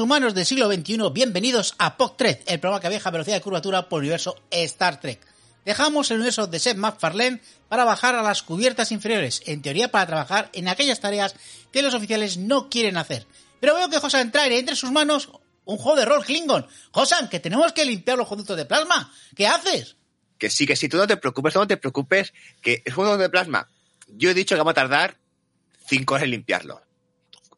humanos del siglo XXI, bienvenidos a POC3, el programa que viaja a velocidad de curvatura por el universo Star Trek. Dejamos el universo de Seth MacFarlane para bajar a las cubiertas inferiores, en teoría para trabajar en aquellas tareas que los oficiales no quieren hacer. Pero veo que Josan trae entre sus manos un juego de rol Klingon. Josan, que tenemos que limpiar los conductos de plasma. ¿Qué haces? Que sí, que sí, tú no te preocupes, no te preocupes, que es un de plasma. Yo he dicho que vamos a tardar cinco horas en limpiarlo.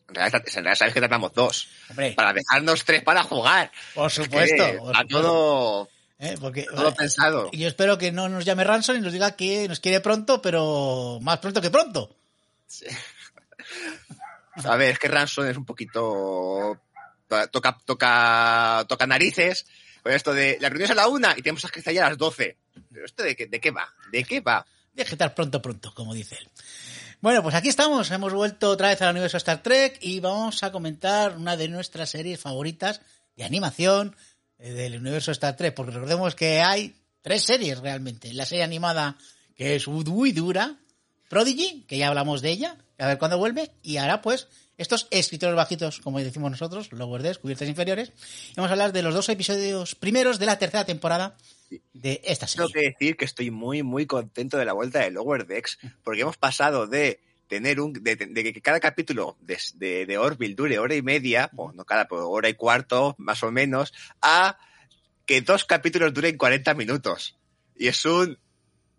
En realidad, sabes que tardamos dos. Hombre. Para dejarnos tres para jugar. Por supuesto. Que por a supuesto. todo, Eh, porque, todo pensado. Yo espero que no nos llame Ransom y nos diga que nos quiere pronto, pero más pronto que pronto. A ver, es que Ransom es un poquito. Toca, toca, toca narices. Con esto de la reunión es a la una y tenemos que estar ya a las doce. Pero esto de, qué- de qué va? ¿De qué va? Deje estar pronto, pronto, como dice él. Bueno, pues aquí estamos. Hemos vuelto otra vez al universo Star Trek y vamos a comentar una de nuestras series favoritas de animación eh, del universo Star Trek. Porque recordemos que hay tres series realmente. La serie animada, que es muy dura. Prodigy, que ya hablamos de ella, a ver cuándo vuelve. Y ahora, pues, estos escritores bajitos, como decimos nosotros, lower decks, cubiertas inferiores. Vamos a hablar de los dos episodios primeros de la tercera temporada de esta Tengo serie. que decir que estoy muy, muy contento de la vuelta de Lower Decks, porque hemos pasado de tener un, de, de que cada capítulo de, de, de Orville dure hora y media, o no cada, pero hora y cuarto, más o menos, a que dos capítulos duren 40 minutos. Y es un,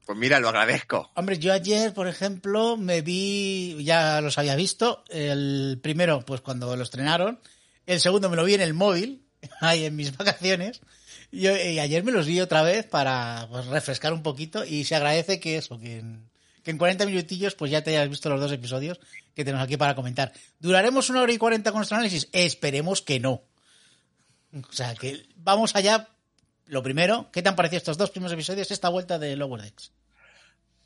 pues mira, lo agradezco. Hombre, yo ayer, por ejemplo, me vi, ya los había visto, el primero, pues cuando lo estrenaron, el segundo me lo vi en el móvil, ahí en mis vacaciones, yo- y ayer me los vi otra vez para pues, refrescar un poquito y se agradece que eso, que en, que en 40 minutillos pues ya te hayas visto los dos episodios que tenemos aquí para comentar. ¿Duraremos una hora y 40 con nuestro análisis? Esperemos que no. O sea, que vamos allá. Lo primero, ¿qué te han parecido estos dos primeros episodios, esta vuelta de Lower Decks?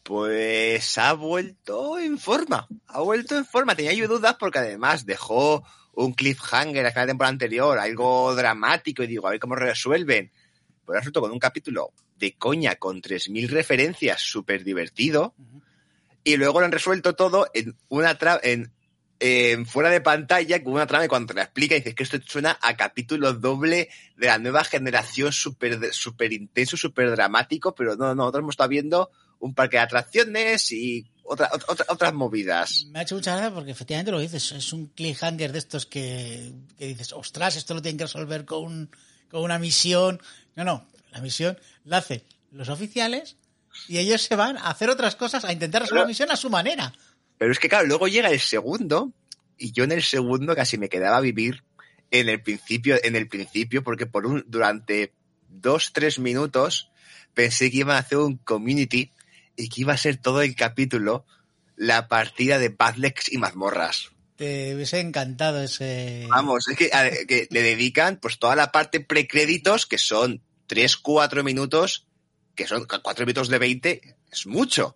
Pues ha vuelto en forma. Ha vuelto en forma. Tenía yo dudas porque además dejó un cliffhanger a la temporada anterior, algo dramático, y digo, a ver cómo resuelven. Pues resultó con un capítulo de coña con 3.000 referencias, súper divertido. Y luego lo han resuelto todo en una trama, en, fuera de pantalla, con una trama y cuando te la explica dices que esto suena a capítulo doble de la nueva generación, súper súper intenso, súper dramático, pero no, no, nosotros hemos estado viendo un parque de atracciones y otra, otra- otras movidas. Me ha hecho mucha gracia porque efectivamente lo dices, es un cliffhanger de estos que, que dices, ostras, esto lo tienen que resolver con, un- con una misión. No, no, la misión la hacen los oficiales y ellos se van a hacer otras cosas, a intentar resolver la misión a su manera. Pero es que claro, luego llega el segundo y yo en el segundo casi me quedaba a vivir en el principio, en el principio, porque por un, durante dos, tres minutos pensé que iban a hacer un community y que iba a ser todo el capítulo la partida de Badlex y mazmorras. Te hubiese encantado ese... Vamos, es que, a- que le dedican pues toda la parte precréditos, que son 3, 4 minutos, que son 4 minutos de 20, es mucho.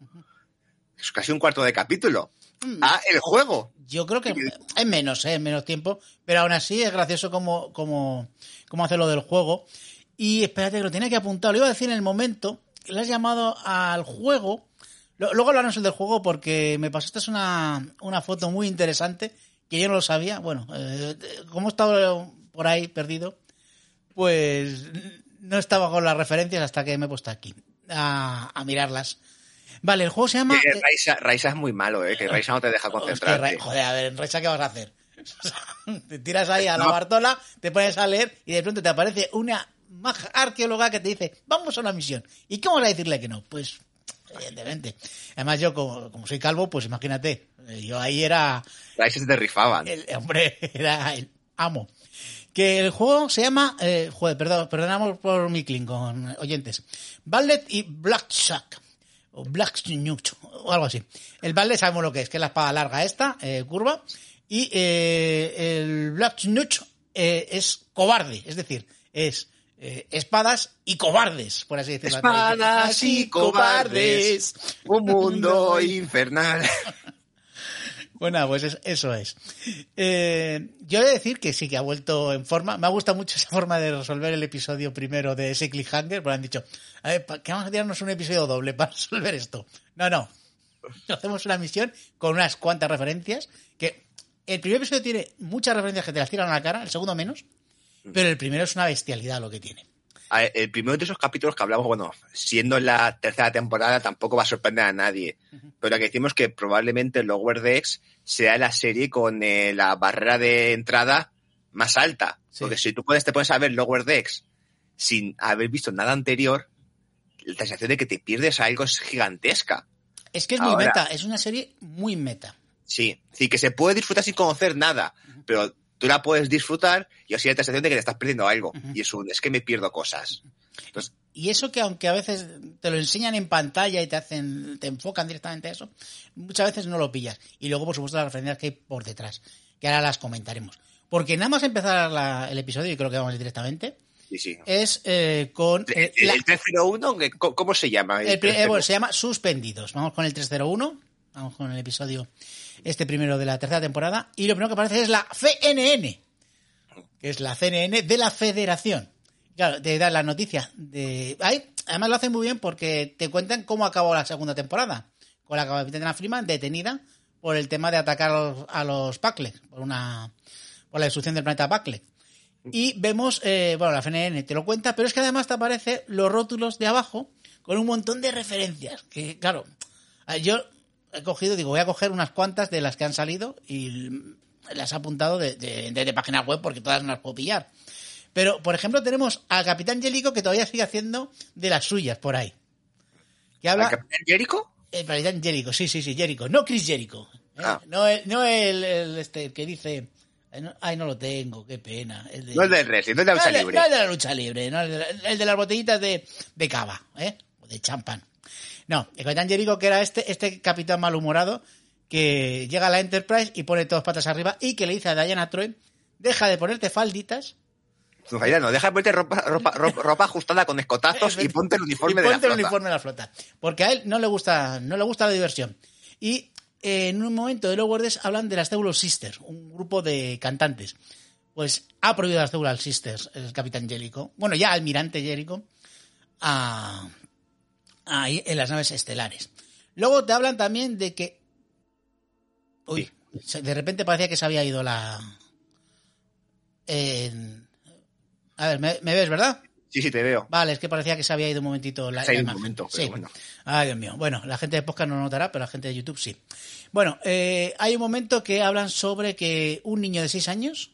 Es casi un cuarto de capítulo. Mm. Ah, el juego. Yo creo que es menos, ¿eh? es menos tiempo, pero aún así es gracioso como, como, como hace lo del juego. Y espérate, que lo tenía que apuntar, lo iba a decir en el momento, le has llamado al juego. Luego hablaremos del juego porque me pasaste una, una foto muy interesante que yo no lo sabía. Bueno, eh, como he estado por ahí perdido, pues no estaba con las referencias hasta que me he puesto aquí a, a mirarlas. Vale, el juego se llama... Eh, Raisa, Raisa es muy malo, ¿eh? Que Raisa no te deja Hostia, concentrarte. Ra- joder, a ver, en Reisa, ¿qué vas a hacer? te tiras ahí a la Bartola, te pones a leer y de pronto te aparece una maja arqueóloga que te dice, vamos a una misión. ¿Y cómo vas a decirle que no? Pues, evidentemente. Además, yo, como, como soy calvo, pues imagínate, eh, yo ahí era Raisa se te rifaban. el hombre, era el amo. Que el juego se llama, eh, joder, perdón, perdonamos por mi Klingon, oyentes. Ballet y Blackshack. O Black o algo así. El Ballet sabemos lo que es, que es la espada larga esta, eh, curva. Y eh, el Black eh, es cobarde, es decir, es eh, espadas y cobardes, por así decirlo. Espadas y cobardes. Un mundo infernal. Bueno, pues es- eso es. Eh, yo he de decir que sí, que ha vuelto en forma. Me ha gustado mucho esa forma de resolver el episodio primero de ese cliffhanger, porque han dicho, a ver, ¿pa- ¿qué vamos a tirarnos un episodio doble para resolver esto? No, no. Hacemos una misión con unas cuantas referencias que el primer episodio tiene muchas referencias que te las tiran a la cara, el segundo menos, pero el primero es una bestialidad lo que tiene. Ver, El primero de esos capítulos que hablamos, bueno, siendo la tercera temporada, tampoco va a sorprender a nadie. Pero lo que decimos que probablemente Lower Decks sea la serie con eh, la barrera de entrada más alta. Sí. Porque si tú puedes, te pones a ver Lower Decks sin haber visto nada anterior, la sensación de que te pierdes algo es gigantesca. Es que es muy meta, es una serie muy meta. Sí, sí, que se puede disfrutar sin conocer nada, pero tú la puedes disfrutar y así hay la sensación de que te estás perdiendo algo. Y es un, es que me pierdo cosas. Entonces, Y eso que aunque a veces te lo enseñan en pantalla y te hacen, te enfocan directamente a eso, muchas veces no lo pillas. Y luego, por supuesto, las referencias que hay por detrás, que ahora las comentaremos. Porque nada más empezar la- el episodio, y creo que vamos directamente, sí, sí. es eh, con... eh, El, la- el 301, ¿qué- ¿cómo, cómo se llama? el pri- eh, bueno, se llama Suspendidos. Vamos con el 301, vamos con el episodio este primero de la tercera temporada. Y lo primero que aparece es la CNN, que es la CNN de la Federación. Claro, te da la noticia de... Además lo hacen muy bien porque te cuentan cómo acabó la segunda temporada. Con la capitana Freeman detenida por el tema de atacar a los, a por una por la destrucción del planeta Packle. Y vemos, eh, bueno, la CNN te lo cuenta, pero es que además te aparecen los rótulos de abajo con un montón de referencias. Que, claro, yo he cogido, digo, voy a coger unas cuantas de las que han salido y las he apuntado de, de, de, web porque todas no las puedo pillar. Pero, por ejemplo, tenemos al Capitán Jericho que todavía sigue haciendo de las suyas por ahí. Que habla... ¿El Capitán Jericho? El Capitán Jericho, sí, sí, sí, Jericho. No Chris Jericho. ¿eh? Ah. No, el, no el, el este, que dice... Ay no, lo tengo, qué pena. El de, No el del wrestling, no el de la lucha no libre. no el de la lucha libre, no el de, la- el de las botellitas de, de cava, ¿eh? O de champán. No, el Capitán Jericho que era este, este capitán malhumorado que llega a la Enterprise y pone todas patas arriba y que le dice a Diana Troy, deja de ponerte falditas No, deja de ponerte ropa, ropa, ropa, ropa ajustada con escotazos y ponte el uniforme y de la ponte el flota. uniforme de la flota. Porque a él no le gusta, no le gusta la diversión. Y eh, en un momento de Lower Decks hablan de las Teulo Sisters, un grupo de cantantes. Pues ha prohibido las Teulo Sisters el capitán Jericho, bueno, ya almirante Jericho, a, ahí en las naves estelares. Luego te hablan también de que. Uy, de repente parecía que se había ido la. A ver, ¿me, me ves, verdad? Sí, sí, te veo. Vale, es que parecía que se había ido un momentito la, Se ha la ido un momento, pero Sí. bueno. Ay, Dios mío. Bueno, la gente de podcast no lo notará, pero la gente de YouTube sí. Bueno, eh, hay un momento que hablan sobre que un niño de 6 años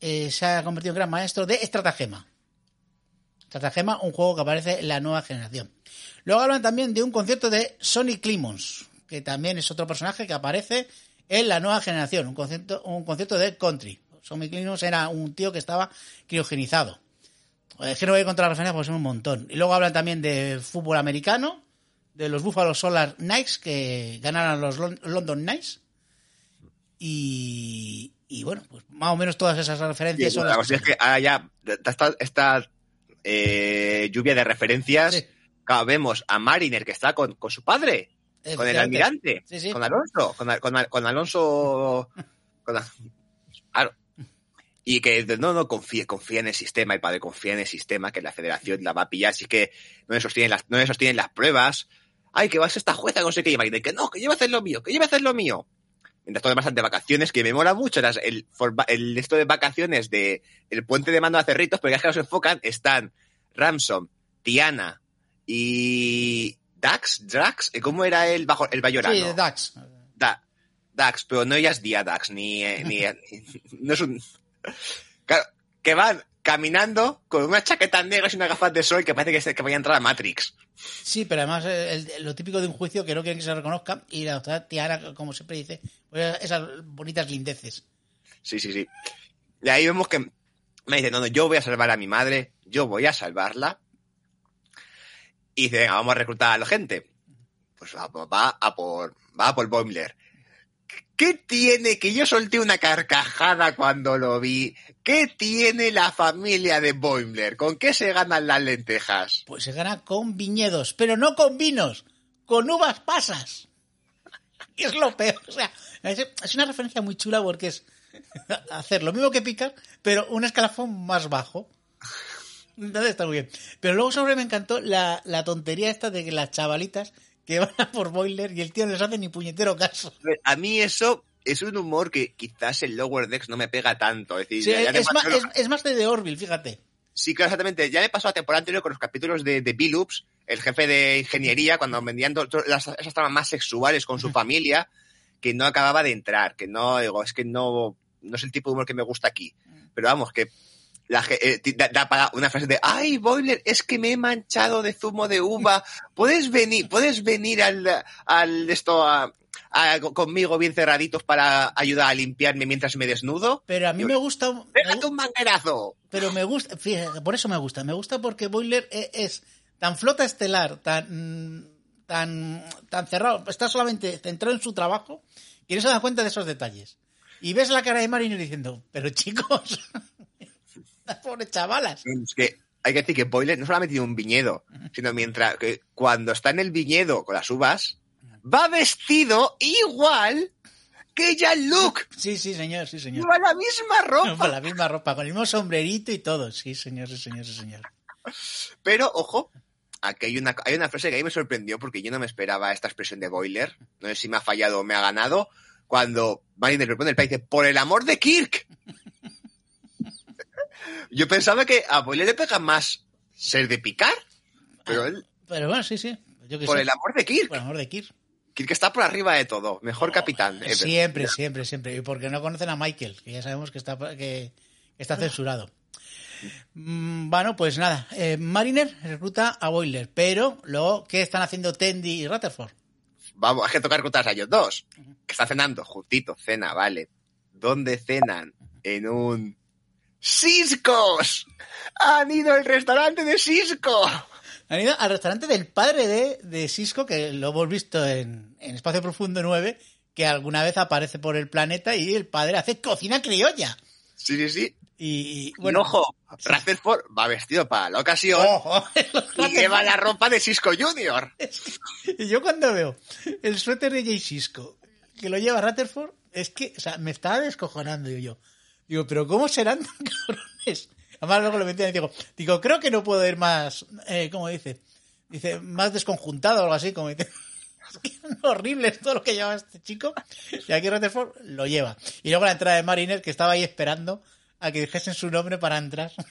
eh, se ha convertido en gran maestro de estratagema. Estratagema, un juego que aparece en la nueva generación. Luego hablan también de un concierto de Sonic Clemons, que también es otro personaje que aparece en la nueva generación, un concierto, un concierto de country. Sonic Clemons era un tío que estaba criogenizado. Es que no voy a las referencias porque son un montón. Y luego hablan también de fútbol americano, de los Buffalo Solar Knights que ganaron los Lon- London Knights. Y, y bueno, pues más o menos todas esas Sí, referencias son la las cuestión es que ahora ya esta, esta eh, lluvia de referencias, Sí. Claro, vemos a Mariner que está con, con su padre, con el almirante, Sí, sí. con Alonso, con, Al- con, Al- con Alonso, con claro. Y que no, no confía, confía en el sistema, el padre confía en el sistema, que la federación la va a pillar, así que no le sostienen las, no le sostienen las pruebas. Ay, que va a esta jueza, no sé qué, y Mariner, que no, que yo voy a hacer lo mío, que yo voy a hacer lo mío. Mientras todo demás de vacaciones, que me mola mucho las- el, el esto de vacaciones de el puente de mando a cerritos, pero ya que los enfocan, están Ramson, Tiana y Dax, Drax, ¿eh? ¿cómo era el bajo el? Sí, Dax. Da- Dax, pero no ella es Dia Dax, ni, eh, ni, ni- no es un claro, que van caminando con unas chaquetas negras y unas gafas de sol que parece que, se- que vaya a entrar a Matrix. Sí, pero además eh, el- lo típico de un juicio que no quieren que se reconozca y la doctora Tiara, como siempre dice, pues esas bonitas lindeces. Sí, sí, sí. Y ahí vemos que me dice, no, no, yo voy a salvar a mi madre, yo voy a salvarla. Y dice, venga, vamos a reclutar a la gente. Pues va, a por, va a por Boimler. ¿Qué tiene que yo solté una carcajada cuando lo vi? ¿Qué tiene la familia de Boimler? ¿Con qué se ganan las lentejas? Pues se gana con viñedos, pero no con vinos, con uvas pasas. Es lo peor. O sea, es una referencia muy chula porque es hacer lo mismo que picar, pero un escalafón más bajo. Entonces está muy bien. Pero luego sobre me encantó la, la tontería esta de que las chavalitas que van a por boiler y el tío no les hace ni puñetero caso. A mí eso es un humor que quizás el Lower Decks no me pega tanto. Es decir, Sí, ya- ya es, más, es, es más de The Orville, fíjate. Sí, claro, exactamente. Ya me pasó la temporada anterior con los capítulos de, de Billups, el jefe de ingeniería, cuando vendían to- to- las- esas tramas más sexuales con su familia, que no acababa de entrar, que no, digo, es que no, no es el tipo de humor que me gusta aquí. Pero vamos, que la, eh, da, da para una frase de, ay, Boiler, es que me he manchado de zumo de uva, puedes venir, puedes venir al, al esto a- a- conmigo bien cerraditos para ayudar a limpiarme mientras me desnudo. Pero a mí Yo- me gusta. me ¡Pégate gu- un manguerazo! Pero me gusta, fíjate, por eso me gusta. Me gusta porque Boiler e- es, tan flota estelar, tan, tan, tan cerrado, está solamente centrado en su trabajo y no se da cuenta de esos detalles. Y ves la cara de Mariner diciendo, pero chicos, las pobres chavalas. Es que hay que decir que Boiler no solamente tiene un viñedo, sino mientras que cuando está en el viñedo con las uvas, va vestido igual que Jean-Luc. Sí, sí, señor, sí, señor. Lleva la misma Con ropa. la misma ropa, con el mismo sombrerito y todo. Sí, señor, sí, señor, sí, señor. Pero, ojo, aquí hay una, hay una frase que a mí me sorprendió porque yo no me esperaba esta expresión de Boiler. No sé si me ha fallado o me ha ganado. Cuando Mariner le pone el y dice, por el amor de Kirk. Yo pensaba que a Boiler le pega más ser de picar, pero él, Pero bueno, sí, sí. Yo que por sé. el amor de Kirk. Por el amor de Kirk. Kirk está por arriba de todo. Mejor capitán. ever. Siempre, siempre, siempre. Y porque no conocen a Michael, que ya sabemos que está, que, está censurado. Mm, Bueno, pues nada. eh, Mariner recluta a Boiler, pero luego, ¿qué están haciendo Tendy y Rutherford? Vamos, hay que tocar contra a ellos dos. Que está cenando, justito, cena, vale. ¿Dónde cenan? En un... ¡Ciscos! ¡Han ido al restaurante de Cisco! Han ido al restaurante del padre de, de Cisco, que lo hemos visto en, en Espacio Profundo 9, que alguna vez aparece por el planeta y el padre hace cocina criolla. Sí, sí, sí. Y, y, Bueno, ojo, Rutherford va vestido para la ocasión ojo, y lleva la ropa de Cisco Junior. Y yo cuando veo el suéter de Jay Cisco que lo lleva Rutherford, es que, o sea, me estaba descojonando yo. Digo, pero ¿cómo serán tan cabrones? Además luego lo metí y digo, digo, creo que no puedo ir más, eh, ¿cómo dice? Dice, más desconjuntado o algo así, como dice. Es que es horrible todo lo que lleva este chico. Y aquí Rutherford lo lleva. Y luego la entrada de Mariner, que estaba ahí esperando a que dijesen su nombre para entrar.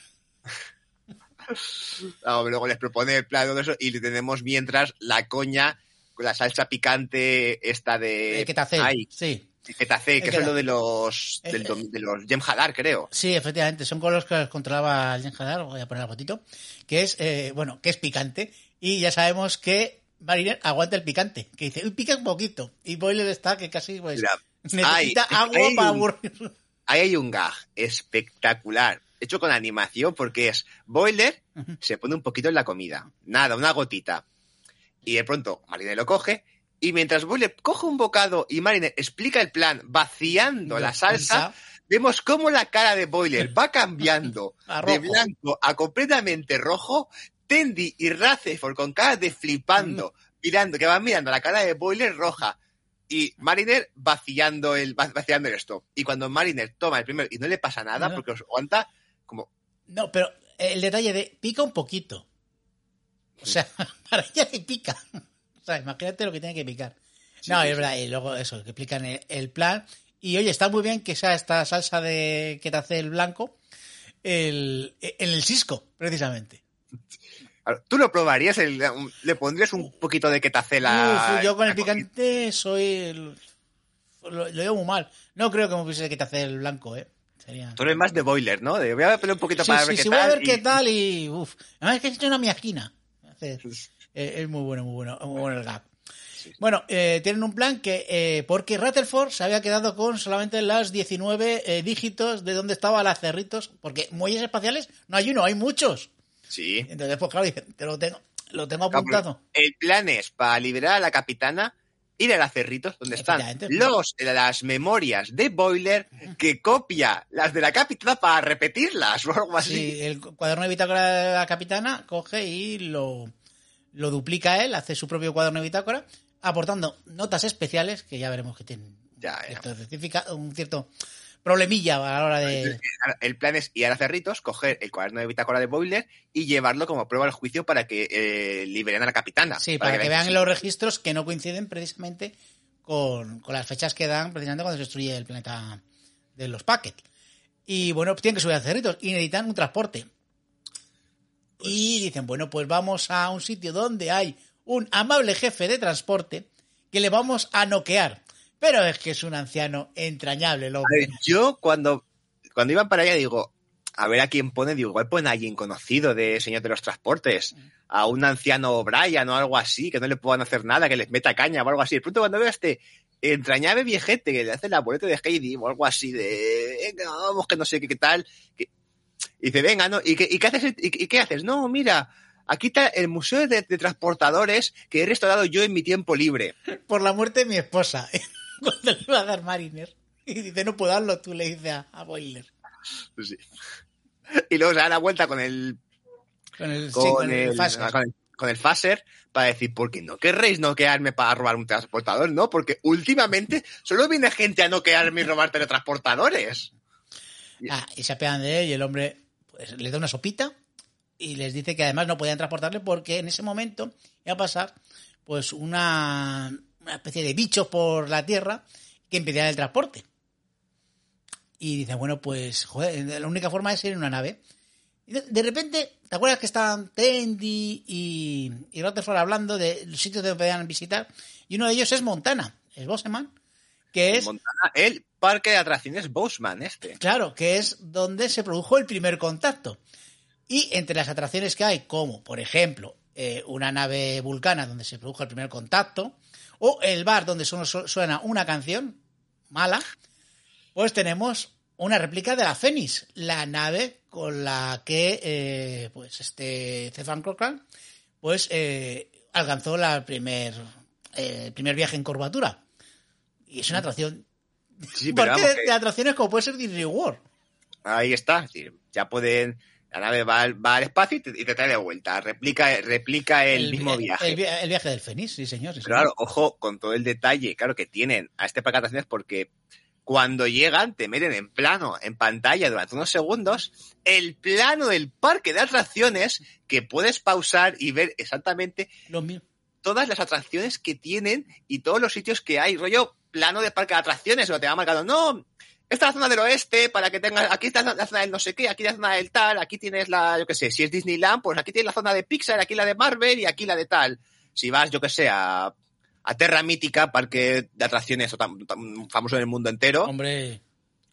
Ah, luego les propone el plato de eso y le tenemos mientras la coña con la salsa picante esta de... ¿Qué te hace? Ay, Sí. El que es lo de los, Eh, del eh. de los Jem Hadar, creo. Sí, efectivamente, son con los que controlaba el Hadar, voy a poner la fotito, que es, eh, bueno, que es picante, y ya sabemos que Mariner aguanta el picante, que dice, uy, pica un poquito, y Boiler está que casi, pues, Mira, necesita ay, agua hay para aburrir. Ahí hay un gag espectacular, hecho con animación, porque es Boiler Ujú. se pone un poquito en la comida, nada, una gotita. Y de pronto Mariner lo coge, y mientras Boiler coge un bocado y Mariner explica el plan vaciando la salsa, vemos cómo la cara de Boiler va cambiando de blanco a completamente rojo, Tendy y Rutherford con cara de flipando, mirando, que van mirando la cara de Boiler roja. Y Mariner vaciando el, va- vaciando esto. Y cuando Mariner toma el primero y no le pasa nada, porque os aguanta como No, pero el detalle de pica un poquito. O sea, para ella le pica. Imagínate lo que tiene que picar. Sí, no, sí, es sí. verdad, y luego eso, que explican el, el plan. Y oye, está muy bien que sea esta salsa de que te hace el blanco el, en el Cisco, precisamente. ¿Tú lo probarías? el- ¿Le pondrías un poquito de ketacela? Uf, yo con el picante soy. lo, lo llevo muy mal. No creo que me pusiese hace el blanco, ¿eh? Sería. Tú eres más de boiler, ¿no? De voy a poner un poquito Sí, para sí, ver qué sí, voy a tal ver y- qué tal y. Uf. Además es que he hecho una miajina. Eh, es muy bueno, muy bueno, muy bueno el gap. Bueno, eh, tienen un plan que, eh, porque Rutherford se había quedado con solamente las 19 eh, dígitos de donde estaba las cerritos, porque muelles espaciales no hay uno, hay muchos. Sí. Entonces, pues claro, te lo tengo, lo tengo apuntado. El plan es para liberar a la capitana, ir a la Cerritos, donde están los, las memorias de Boiler, que copia las de la capitana para repetirlas o algo así. Sí, el cu- cuaderno de bitácora de la capitana coge y lo, lo duplica él, hace su propio cuaderno de bitácora, aportando notas especiales, que ya veremos que tienen Ya, ya. cierto un cierto problemilla a la hora de... El plan es ir a Cerritos, coger el cuaderno de bitácora de Boiler y llevarlo como prueba al juicio para que eh, liberen a la capitana. Sí, para que vean los registros que no coinciden precisamente con, con las fechas que dan precisamente cuando se destruye el planeta de los packets. Y bueno, tienen que subir a cerritos y necesitan un transporte. Y dicen, bueno, pues vamos a un sitio donde hay un amable jefe de transporte que le vamos a noquear. Pero es que es un anciano entrañable, ver, yo cuando, cuando iban para allá digo, a ver a quién pone, digo, igual pone a alguien conocido de señor de los transportes, a un anciano Brian o algo así, que no le puedan hacer nada, que les meta caña o algo así. De pronto cuando veo a este entrañable viejete que le hace la boleta de Heidi o algo así de, venga, vamos, que no sé qué, qué tal, que- y dice, venga, ¿no? ¿Y qué, y qué haces? ¿Y, y qué haces? No, mira, aquí está el museo de, de transportadores que he restaurado yo en mi tiempo libre. Por la muerte de mi esposa. Cuando le iba a dar Mariner. Y dice, no puedo darlo, tú le dices a, a Boiler. Sí. Y luego se da la vuelta con el Con el, sí, con, el el, Fasker. con, el, con el Phaser para decir, ¿por qué no querréis noquearme para robar un transportador? No, porque últimamente solo viene gente a noquearme y robar teletransportadores. Ah, y se apean de él y el hombre pues, le da una sopita y les dice que además no podían transportarle porque en ese momento iba a pasar pues una, una especie de bichos por la tierra que impedían el transporte. Y dicen, bueno, pues joder, la única forma es ir en una nave. Y de, repente, ¿te acuerdas que estaban Tendi y, y hablando de los sitios donde podían visitar? Y uno de ellos es Montana, es Boseman, que es Montana, el parque de atracciones Boseman este. Claro, que es donde se produjo el primer contacto. Y entre las atracciones que hay, como por ejemplo eh, una nave vulcana donde se produjo el primer contacto, o el bar donde solo su- suena una canción mala, pues tenemos una réplica de la Fénix, la nave con la que eh, pues este Stefan Cochran pues eh, alcanzó la primer, el primer viaje en curvatura. Y es una atracción Sí, pero porque que de atracciones como puede ser Disney World. ahí está. Es decir, ya pueden. La nave va, al- va al espacio y te, y te trae de vuelta. Replica, replica el, mismo viaje. El, vi- el viaje del Fénix, sí, señor. sí, Claro, señor. ojo con todo el detalle, claro, que tienen a este parque de atracciones porque cuando llegan te meten en plano, en pantalla durante unos segundos, el plano del parque de atracciones que puedes pausar y ver exactamente todas las atracciones que tienen y todos los sitios que hay, rollo plano de parque de atracciones, o te va marcado, no, esta es la zona del oeste para que tengas, aquí está la zona del no sé qué, aquí la zona del tal, aquí tienes la, yo qué sé, si es Disneyland, pues aquí tienes la zona de Pixar, aquí la de Marvel y aquí la de tal. Si vas, yo qué sé, a, a Terra Mítica, parque de atracciones tan- tan famoso en el mundo entero, Hombre,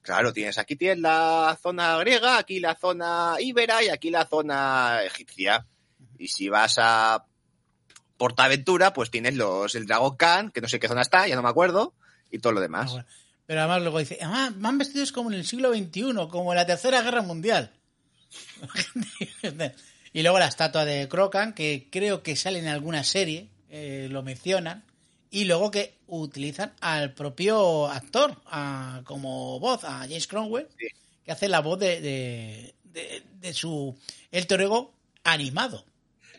claro, tienes, aquí tienes la zona griega, aquí la zona íbera y aquí la zona egipcia. Y si vas a Portaventura, pues tienes los, el Dragon Khan, que no sé qué zona está, ya no me acuerdo, y todo lo demás. ah, bueno. pero además luego dice, ah, van vestidos como en el siglo XXI, como en la Tercera Guerra Mundial. y luego la estatua de Crocan, que creo que sale en alguna serie, eh, lo mencionan, y luego que utilizan al propio actor a- como voz, a James Cromwell, Sí. que hace la voz de, de, de- de su el torego animado.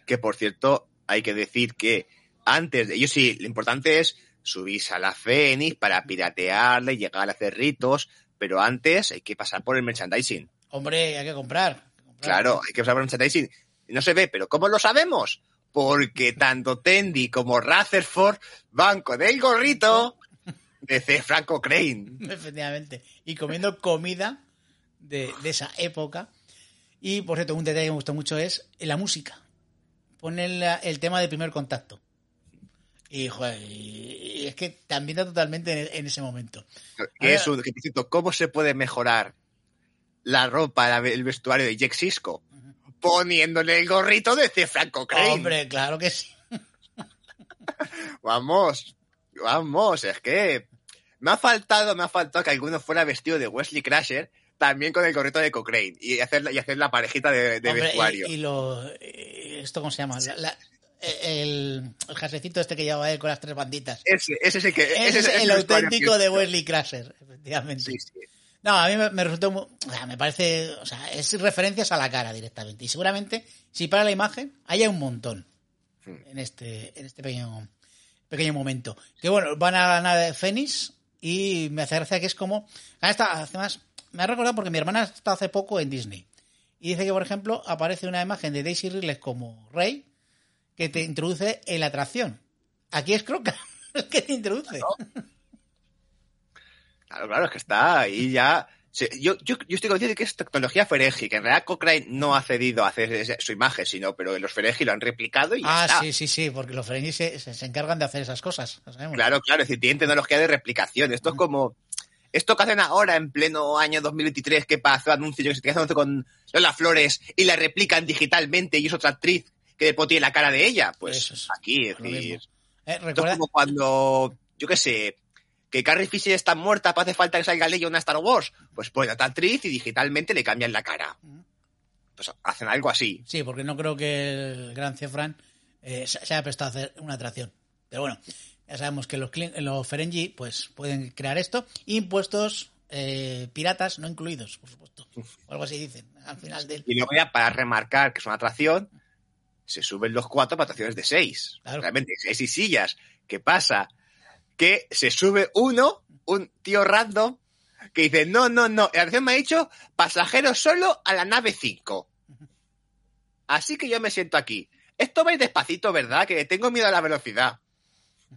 Que por cierto, hay que decir que antes de ellos sí, lo importante es subirse a la Fénix para piratearle, llegar a hacer ritos, pero antes hay que pasar por el merchandising. Hombre, hay que comprar. hay que comprar. Claro, hay que pasar por el merchandising. No se ve, pero ¿cómo lo sabemos? Porque tanto Tendi como Rutherford van con el gorrito de C. Franco Crane. Efectivamente. Y comiendo comida de, de esa época. Y por cierto, un detalle que me gustó mucho es la música. Ponen la- el tema de primer contacto. Y, joder, y- y es que te ambienta totalmente en, en ese momento. Que es un, que, ¿cómo se puede mejorar la ropa, la- el vestuario de Jack Sisko? Poniéndole el gorrito de C. Franco Crane. Hombre, claro que sí. Vamos, vamos, es que me ha faltado, me ha faltado que alguno fuera vestido de Wesley Crusher, también con el gorrito de Cochrane, y hacer, la- y hacer la parejita de, de Hombre, vestuario. y, y lo, eh, ¿Esto cómo se llama? La- la- el, el jasecito este que lleva él con las tres banditas. Ese, ese es el que. Ese ese es el que- de Wesley Crusher, efectivamente. Sí, sí. No, a mí me, me resultó muy, o sea, me parece, o sea, es referencias a la cara directamente. Y seguramente, si para la imagen, haya un montón en este, en este pequeño, pequeño momento. Que bueno, van a la nave Fénix y me hace gracia que es como, ah, además, me ha recordado porque mi hermana está hace poco en Disney. Y dice que, por ejemplo, aparece una imagen de Daisy Ridley como Rey que te introduce en la atracción. Aquí es Croca. ¿Qué te introduce? Claro, claro, es que está ahí ya. Sí, Yo, yo, yo estoy convencido de que es tecnología Ferengi, que en realidad Cochrane no ha cedido a hacer su imagen, sino, pero los Ferengi lo han replicado y ya Ah, está. sí, sí, sí, porque los Ferengi se, se- se encargan de hacer esas cosas. Claro, claro, es decir, tienen tecnología de replicación. Esto es como. Esto que hacen ahora en pleno año 2023, que pasó anuncio, yo que que hacen anuncio con Lola Flores y la replican digitalmente y es otra actriz que después tiene la cara de ella. Pues es aquí, es decir. Eh, recuerda, es como cuando, yo qué sé, que Carrie Fisher está muerta, pues hace falta que salga Leia una Star Wars. Pues ponen a actriz y digitalmente le cambian la cara. Pues hacen algo así. Sí, porque no creo que el gran Cefran eh, se haya prestado a hacer una atracción. Pero bueno, ya sabemos que los, los Ferengi pues, pueden crear esto. Impuestos eh, piratas no incluidos, por supuesto. O algo así dicen al final del... Y luego ya para remarcar que es una atracción, se suben los cuatro para atracciones de seis. Claro. Realmente, seis y sillas. ¿Qué pasa? Que se sube uno, un tío random, que dice, no, no, no, la atracción me ha dicho pasajeros solo a la nave 5. Así que yo me siento aquí. Esto va a ir despacito, ¿verdad? Que tengo miedo a la velocidad.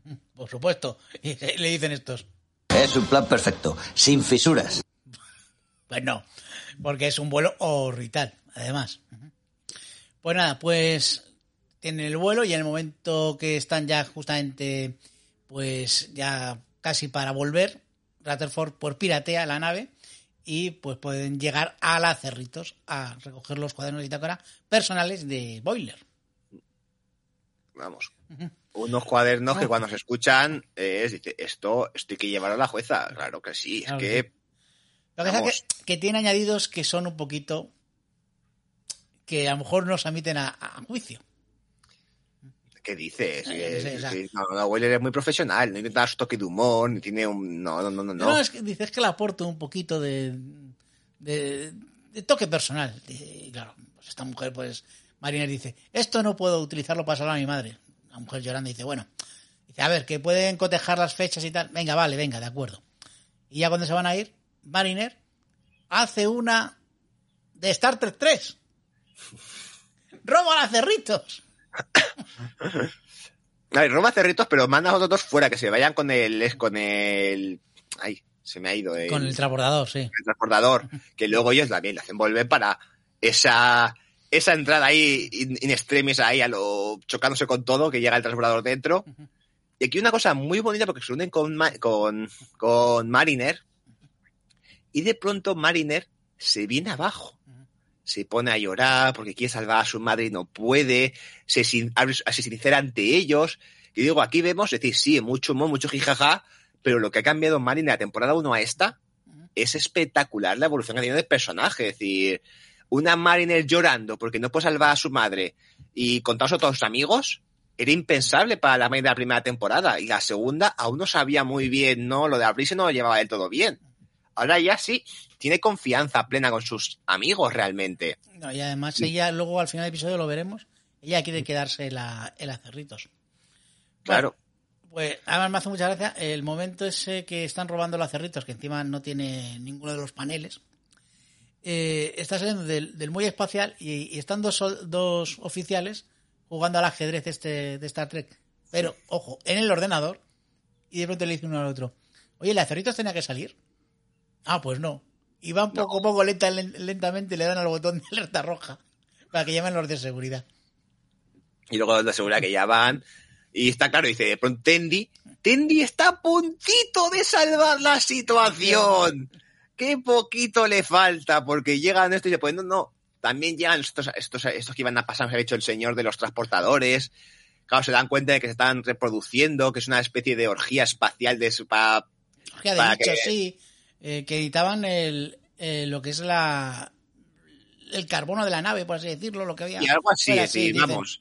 Por supuesto. Y le dicen estos. Es un plan perfecto, sin fisuras. Pues no, porque es un vuelo orbital, además. Pues nada, pues tienen el vuelo y en el momento que están ya justamente, pues ya casi para volver, Rutherford pues piratea la nave y pues pueden llegar a la Cerritos a recoger los cuadernos de bitácora personales de Boiler. Vamos. Unos cuadernos que cuando se escuchan es, dice, esto, esto hay que llevarlo a la jueza. Claro que sí, es que que Lo que pasa es que, que tiene añadidos que son un poquito que a lo mejor nos admiten a, a juicio. ¿Qué dices? Sí, o sea- que- no, no, Weller es muy profesional, no intenta su toque de humor, ni tiene un... No, no, no, no. No, no. es que dices que le aporto un poquito de, de, de toque personal. Y claro, pues esta mujer, pues, Mariner dice, esto no puedo utilizarlo para salvar a mi madre. La mujer llorando dice, bueno, dice, a ver, que pueden cotejar las fechas y tal. Venga, vale, venga, de acuerdo. Y ya cuando se van a ir, Mariner hace una de Star Trek 3. ¡Roba a cerritos! A ver, roba cerritos, pero manda a los otros dos fuera, que se vayan con el... Con el... Ay, se me ha ido. El, Con el transbordador, sí. el transportador, que luego ellos también le hacen volver para esa esa entrada ahí in, in extremis ahí a lo chocándose con todo que llega el transportador dentro y aquí una cosa muy bonita porque se unen con con, con Mariner y de pronto Mariner se viene abajo se pone a llorar porque quiere salvar a su madre y no puede se, sin, se sincera ante ellos y digo aquí vemos es decir sí mucho humor, mucho jijaja pero lo que ha cambiado Mariner de la temporada 1 a esta es espectacular la evolución que ha tenido del personaje. Es decir, una Mariner llorando porque no puede salvar a su madre y contaros a todos sus amigos, era impensable para la Mariner de la primera temporada. Y la segunda aún no sabía muy bien, ¿no? Lo de abrirse no lo llevaba del todo bien. Ahora ya sí, tiene confianza plena con sus amigos realmente. No, y además ella, luego al final del episodio lo veremos, ella quiere quedarse en la, en la Cerritos. Claro. Pues además me hace mucha gracia el momento ese que están robando los cerritos, que encima no tiene ninguno de los paneles. Eh, está saliendo del, del muelle espacial y, y están dos, dos oficiales jugando al ajedrez este de Star Trek. Pero, ojo, en el ordenador. Y de pronto le dice uno al otro, oye, ¿la cerritos tenía que salir? Ah, pues no. Y van poco a poco lenta- len- lentamente le dan al botón de alerta roja para que llamen los de seguridad. Y luego los de seguridad que ya van. Y está claro, dice, de pronto Tendi, Tendi está a puntito de salvar la situación. Qué poquito le falta, porque llegan esto y se ponen, no, no, también llegan estos, estos, estos que iban a pasar, se ha dicho el señor de los transportadores. Claro, se dan cuenta de que se están reproduciendo, que es una especie de orgía espacial de su- pa- Orgía de Para que- sí. Eh, que editaban el, eh, lo que es la el carbono de la nave, por así decirlo, lo que había. y algo así, decir, dicen. vamos.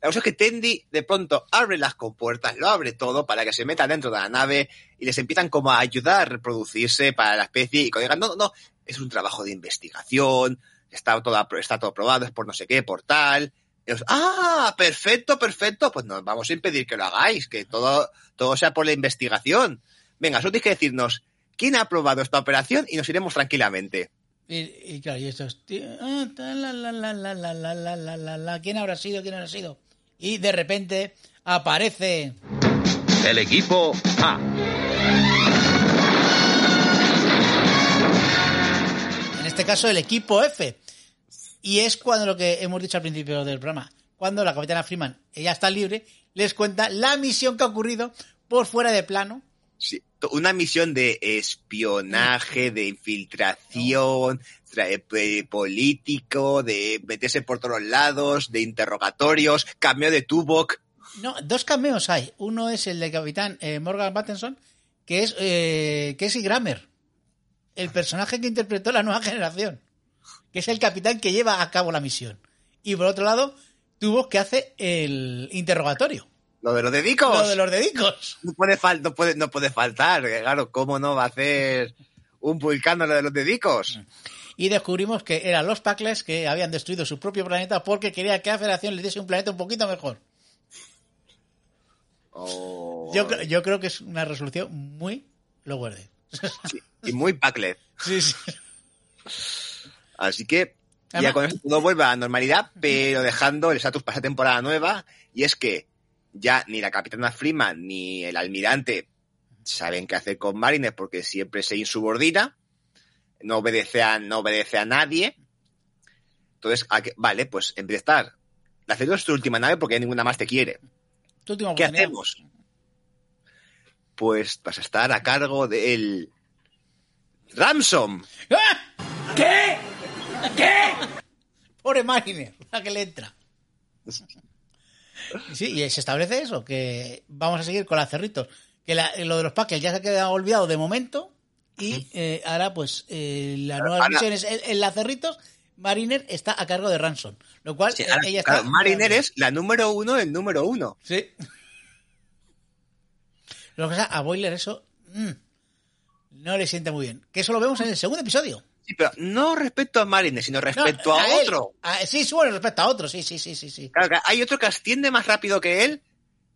La cosa es que Tendi de pronto abre las compuertas, lo abre todo para que se metan dentro de la nave y les empiezan como a ayudar a reproducirse para la especie y cuando digan, no, no, no, es un trabajo de investigación, está todo, está todo probado, es por no sé qué, por tal. Y ah, perfecto, perfecto, pues nos vamos a impedir que lo hagáis, que todo, todo sea por la investigación. Venga, solo tenéis que decirnos ¿Quién ha aprobado esta operación? Y nos iremos tranquilamente. Y, claro, y esto es... ¿Quién habrá sido? ¿Quién habrá sido? Y de repente aparece... El equipo A. En este caso, el equipo F. Y es cuando lo que hemos dicho al principio del programa, cuando la capitana Freeman, ella está libre, les cuenta la misión que ha ocurrido por fuera de plano. Sí una misión de espionaje, de infiltración, tra- eh, político, de meterse por todos lados, de interrogatorios, cambio de Tuvok. No, dos cameos hay. Uno es el de capitán eh, Morgan Pattinson, que es eh, Casey Grammer, el personaje que interpretó la nueva generación, que es el capitán que lleva a cabo la misión. Y por otro lado, tuvo que hace el interrogatorio, Lo de los dedicos. lo de los dedicos. No puede, fal- no puede, no puede faltar, claro, ¿cómo no va a hacer un vulcano lo de los dedicos? Y descubrimos que eran los Packles que habían destruido su propio planeta porque quería que la Federación les diese un planeta un poquito mejor. Oh, Yo, yo creo que es una resolución muy lo sí, y muy Packlet. Sí, sí. Así que ya con esto todo vuelve a la normalidad, pero dejando el estatus para temporada nueva, y es que ya ni la capitana Freeman ni el almirante saben qué hacer con Marines porque siempre se insubordina, no obedece a, no obedece a nadie. Entonces, ¿a vale, pues en vez de estar, la es tu última nave porque ya ninguna más te quiere. ¿Qué oportunidad. hacemos? Pues vas a estar a cargo del Ransom. ¡Ah! ¿Qué? ¿Qué? Pobre Mariner, la que le entra. Sí, y se establece eso, que vamos a seguir con las cerritos. Que la- lo de los packers ya se ha quedado olvidado de momento y eh, ahora pues eh, las nuevas Ahora- misiones en, en la cerritos, Mariner está a cargo de Ransom. Lo cual Sí, eh, ahora, ella está... claro, Mariner es la número uno del número uno. Sí. Lo que pasa, a Boiler eso mm, no le siente muy bien. Que eso lo vemos en el segundo episodio. Sí, pero no respecto a Mariner, sino No, respecto a, otro. A- sí, sí, bueno, respecto a otro, sí, sí, sí, sí, sí. Claro, que hay otro que asciende más rápido que él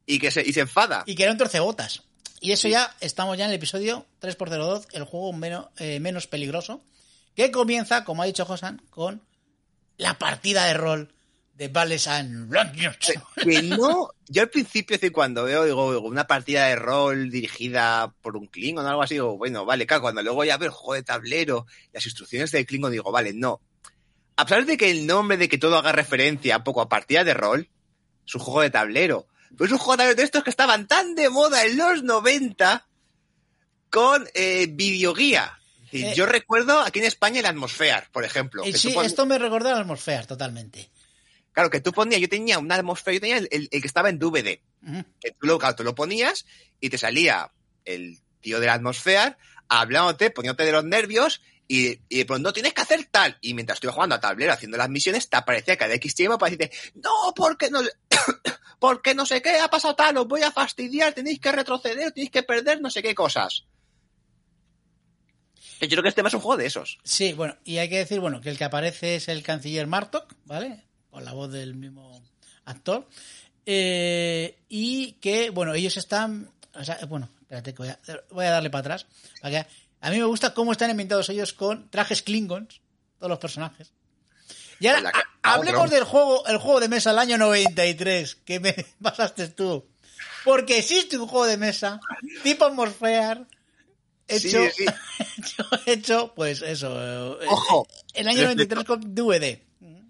y que se, y se enfada. Y que era un torcebotas. Y eso ya, estamos ya en el episodio 3x02, el juego menos, eh, menos peligroso, que comienza, como ha dicho Josan, con la partida de rol de Vales and Que no, yo al principio, cuando veo digo, una partida de rol dirigida por un Klingon o algo así, digo, bueno, vale, claro, cuando luego ya veo el juego de tablero, las instrucciones del Klingon, digo, vale, no. A pesar de que el nombre de que todo haga referencia un poco a partida de rol, es un juego de tablero. Pero es un juego de tablero de estos que estaban tan de moda en los 90 con eh, videoguía. Eh. yo recuerdo aquí en España el Atmosphere, por ejemplo. Que sí, tú pon- esto me recordó a Atmosphere totalmente. Claro, que tú ponías, yo tenía un Atmosphere, yo tenía el- el- el que estaba en DVD. Que tú lo, claro, tú lo ponías y te salía el tío de la atmósfera hablándote, poniéndote de los nervios y, y de pronto tienes que hacer tal. Y mientras estuve jugando a tablero haciendo las misiones, te aparecía cada X tiempo para decirte, no, porque no, porque no sé qué, ha pasado tal, os voy a fastidiar, tenéis que retroceder, tenéis que perder no sé qué cosas. Yo creo que este tema es un juego de esos. Sí, bueno, y hay que decir, bueno, que el que aparece es el canciller Martok, ¿vale? Con la voz del mismo actor. Eh, y que, bueno, ellos están. O sea, bueno, espérate que voy a, voy a darle para atrás. para que- a mí me gusta cómo están inventados ellos con trajes Klingons, todos los personajes. Y ahora, Hola, a- hablemos del juego, el juego de mesa del año 93, que me pasaste tú. Porque existe un juego de mesa, tipo Sí, hecho, sí. hecho, hecho, pues eso. eh, Ojo. El año 93 con DVD.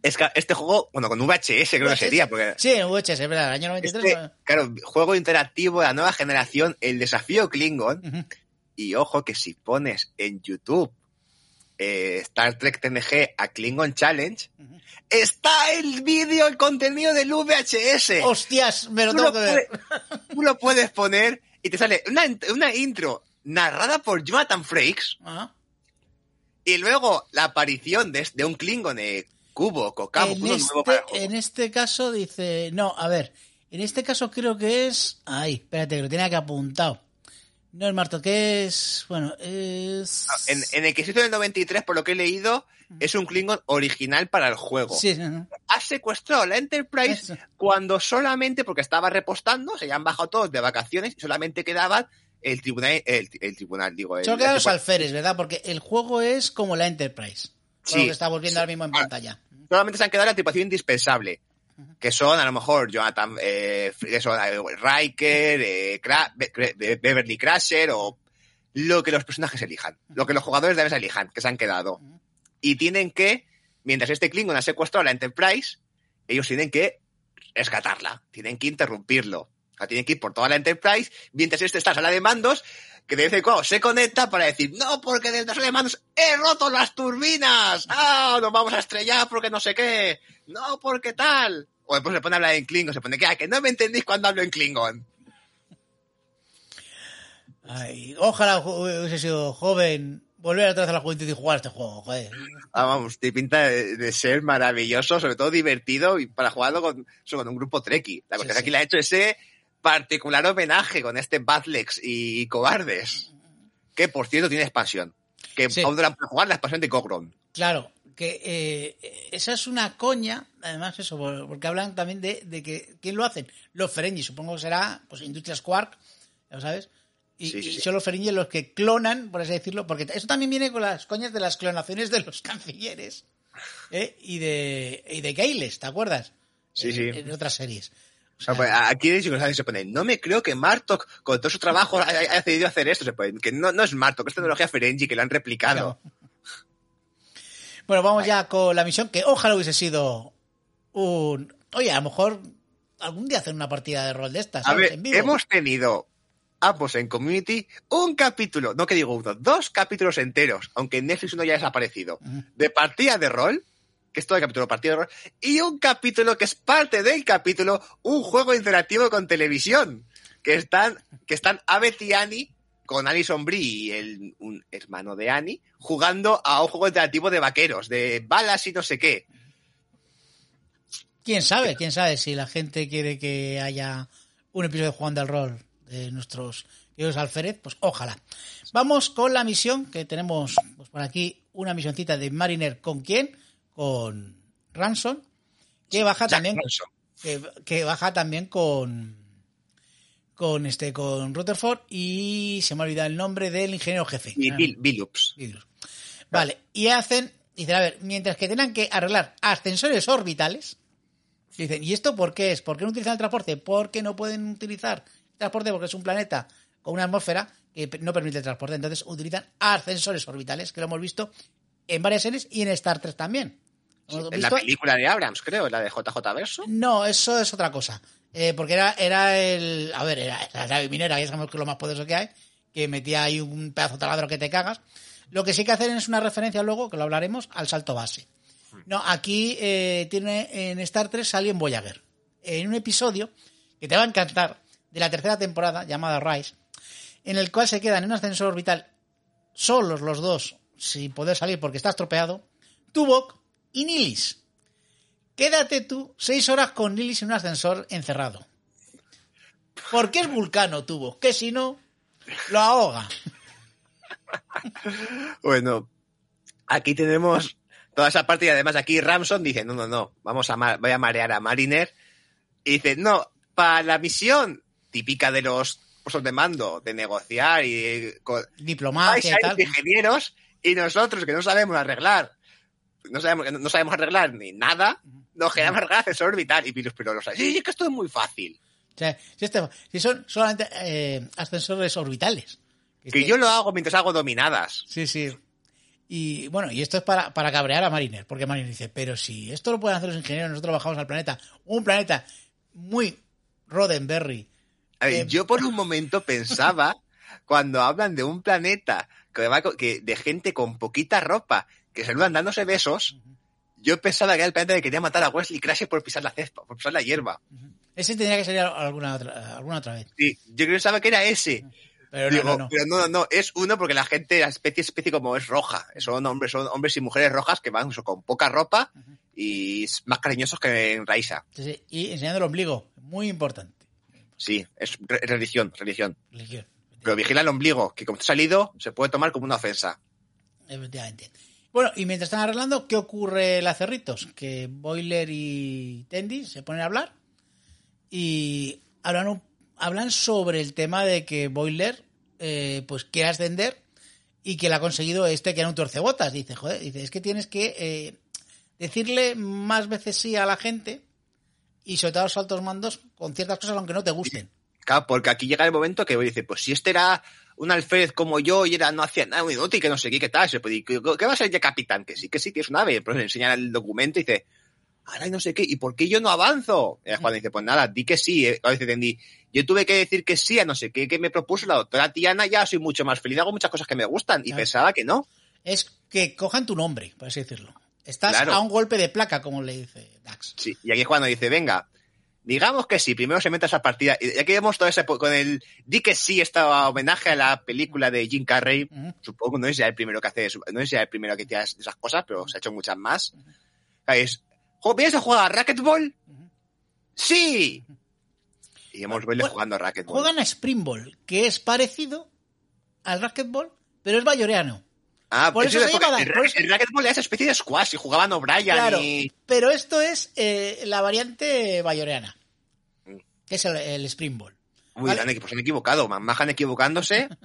Es que este juego, bueno, con VHS creo que sería, porque Sí, en VHS, es verdad, el año 93. Este, claro, juego interactivo de la nueva generación, el desafío Klingon. Y ojo que si pones en YouTube eh, Star Trek TNG a Klingon Challenge, está el vídeo, el contenido del VHS. Hostias, me lo tú, tengo lo que ver. puedes, tú lo puedes poner y te sale una, una intro narrada por Jonathan Frakes y luego la aparición de, de un Klingon eh, cubo, cocamo, En uno nuevo para el este, juego. en este caso dice, no, a ver, en este caso creo que es, ay, espérate, que lo tenía que apuntado. No es Marto, que es, bueno, es... Ah, En, en el que hizo en el 93, por lo que he leído, es un Klingon original para el juego. Sí, ha secuestrado la Enterprise Eso. cuando solamente, porque estaba repostando, se habían bajado todos de vacaciones y solamente quedaban el tribunal, el, el tribunal, digo, Solo quedan los alferes, ¿verdad? Porque el juego es como la Enterprise. Sí. lo que estamos viendo ahora mismo en Ah. pantalla. solamente se han quedado la tripulación indispensable. que son a lo mejor Jonathan, eh, que son, eh, Riker, eh, Cra- Beverly Crusher o lo que los personajes elijan, lo que los jugadores de la mesa elijan, que se han quedado. Y tienen que, mientras este Klingon ha secuestrado a la Enterprise, ellos tienen que rescatarla, tienen que interrumpirlo. O sea, tienen que ir por toda la Enterprise, mientras este está en la sala de mandos, que de vez en cuando se conecta para decir, no, porque desde de mandos he roto las turbinas, ah, nos vamos a estrellar porque no sé qué, no, porque tal. O después se pone a hablar en Klingon, se pone que, "Ah, que no me entendéis cuando hablo en Klingon. Ay, ojalá hubiese sido joven, volver vez a la juventud y jugar este juego, joder. Ah, vamos, te pinta de, de ser maravilloso, sobre todo divertido y para jugarlo con, con un grupo treki. La cuestión sí. aquí le ha hecho ese particular homenaje con este Badlex y Cobardes, que por cierto tiene expansión. Que Sí. aún jugar la expansión de Cogron. Claro, que eh, esa es una coña, además eso, por- porque hablan también de, de que, ¿quién lo hacen? Los Ferengi, supongo que será, pues, Industrias Quark, ya lo sabes, y, Sí, sí, y sí. son los Ferengi los que clonan, por así decirlo, porque eso también viene con las coñas de las clonaciones de los cancilleres, ¿eh? y de, y de Kailes, ¿te acuerdas? Sí, En- sí. En otras series. Sea, pues, aquí se pone, no me creo que Martok, con todo su trabajo, haya, haya decidido hacer esto. Se pone, que no, no es Martok, es tecnología Ferengi, que lo han replicado. Bueno, vamos ya con la misión, que ojalá hubiese sido un... Oye, a lo mejor algún día hacer una partida de rol de estas, A ver, en vivo. hemos tenido ambos en Community un capítulo, no que digo uno, dos capítulos enteros, aunque en Netflix uno ya ha desaparecido, de partida de rol, que es todo el capítulo partida de rol, y un capítulo que es parte del capítulo, un juego interactivo con televisión, que están, que están Abed y Annie con Alison Brie el, un hermano de Annie, jugando a un juego interactivo de vaqueros, de balas y no sé qué. ¿Quién sabe? ¿Quién sabe si la gente quiere que haya un episodio de al Rol de nuestros queridos alférez? Pues ojalá. Vamos con la misión que tenemos pues por aquí, una misioncita de Mariner. ¿Con quién? Con Ransom, que baja Jack también, que, que baja también con con este con Rutherford y se me ha olvidado el nombre del ingeniero jefe. Y Bill, Billups. Vale, y hacen, dicen, a ver, mientras que tengan que arreglar ascensores orbitales, dicen, ¿y esto por qué es? ¿Por qué no utilizan el transporte? Porque no pueden utilizar el transporte porque es un planeta con una atmósfera que no permite el transporte. Entonces utilizan ascensores orbitales, que lo hemos visto en varias series y en Star Trek también. ¿Lo hemos En la película de Abrams, creo, la de JJ Verso. No, eso es otra cosa. Eh, porque era, era el. A ver, era la nave minera, ya sabemos que es lo más poderoso que hay, que metía ahí un pedazo de taladro que te cagas. Lo que sí que hacen es una referencia luego, que lo hablaremos, al salto base. No, aquí eh, tiene en Star Trek salió en Voyager. En un episodio que te va a encantar, de la tercera temporada, llamada Rise, en el cual se quedan en un ascensor orbital solos los dos, sin poder salir porque está estropeado, Tuvok y Nilis. Quédate tú seis horas con Nilis en un ascensor encerrado. Porque es vulcano, Tuvok, que si no, lo ahoga. Bueno, aquí tenemos toda esa parte y además aquí Ramson dice, no, no, no, vamos a voy a marear a Mariner. Y dice, no, para la misión típica de los puestos de mando, de negociar y Diplomacia y tal. ingenieros y nosotros que no sabemos arreglar, no sabemos, no sabemos arreglar ni nada, nos quedamos arreglar ascensor orbital y Pilus pero lo sabes. Sí, es que esto es muy fácil. O sea, si, este- si son solamente eh, ascensores orbitales. Que yo lo hago mientras hago dominadas. Sí, sí. Y bueno, y esto es para, para cabrear a Mariner, porque Mariner dice, pero si esto lo pueden hacer los ingenieros, nosotros bajamos al planeta, un planeta muy Roddenberry. A ver, Eh, yo por un momento pensaba, cuando hablan de un planeta que, de gente con poquita ropa, que saludan dándose besos, yo pensaba que era el planeta que quería matar a Wesley Crusher por pisar la cespa, por pisar la hierba. Ese tendría que salir alguna otra, alguna otra vez. Sí, yo pensaba que era ese. Pero no, Digo, no, no. Pero no, no, no, es uno porque la gente, la especie, especie como es roja. Son hombres, son hombres y mujeres rojas que van con poca ropa y más cariñosos que en Raisa. Sí, sí. Y enseñando el ombligo, muy importante. Sí, es re- religión, religión. Religión, Pero vigila el ombligo, que como está salido, se puede tomar como una ofensa. efectivamente. Bueno, y mientras están arreglando, ¿qué ocurre en la Cerritos? Que Boiler y Tendi se ponen a hablar y hablan, un- hablan sobre el tema de que Boiler eh, pues quiere ascender y que le ha conseguido este que era un torcebotas. Dice, joder, dice, es que tienes que eh, decirle más veces sí a la gente y sobre todo a los altos mandos con ciertas cosas aunque no te gusten. Claro, porque aquí llega el momento que dice, pues si este era un alférez como yo y era no hacía nada muy inútil, que no sé qué, qué tal, se puede, ¿qué, qué va a ser ya capitán? Que sí, que sí, que es un ave. Pues le enseña el documento y dice, ahora no sé qué, ¿y por qué yo no avanzo? Y cuando dice, pues nada, di que sí. Eh. Dice, entendí, yo tuve que decir que sí a no sé qué, que me propuso la doctora Tiana, ya soy mucho más feliz, hago muchas cosas que me gustan. Y Claro. pensaba que no. Es que cojan tu nombre, por así decirlo. Estás Claro. a un golpe de placa, como le dice Dax. Sí, y aquí cuando dice, venga, digamos que sí, primero se mete a esa partida. Y aquí vemos todo ese, con el, di que sí, esta homenaje a la película de Jim Carrey. Supongo, no es ya el primero que hace no es ya el primero que tiene esas cosas, pero se ha hecho muchas más. Es, "Jo, ¿vienes a jugar a racquetball? ¡Sí! Y hemos Jue- jugando a racquetball. Juegan a Springball, que es parecido al racquetball, pero es bayoreano. Ah, por eso es se llama- el, eso- el racquetball era esa especie de squash y jugaban O'Brien Claro, y... pero esto es eh, la variante bayoreana, Mm. que es el, el Springball. Uy, Vale. han, pues han equivocado, Mahan equivocándose.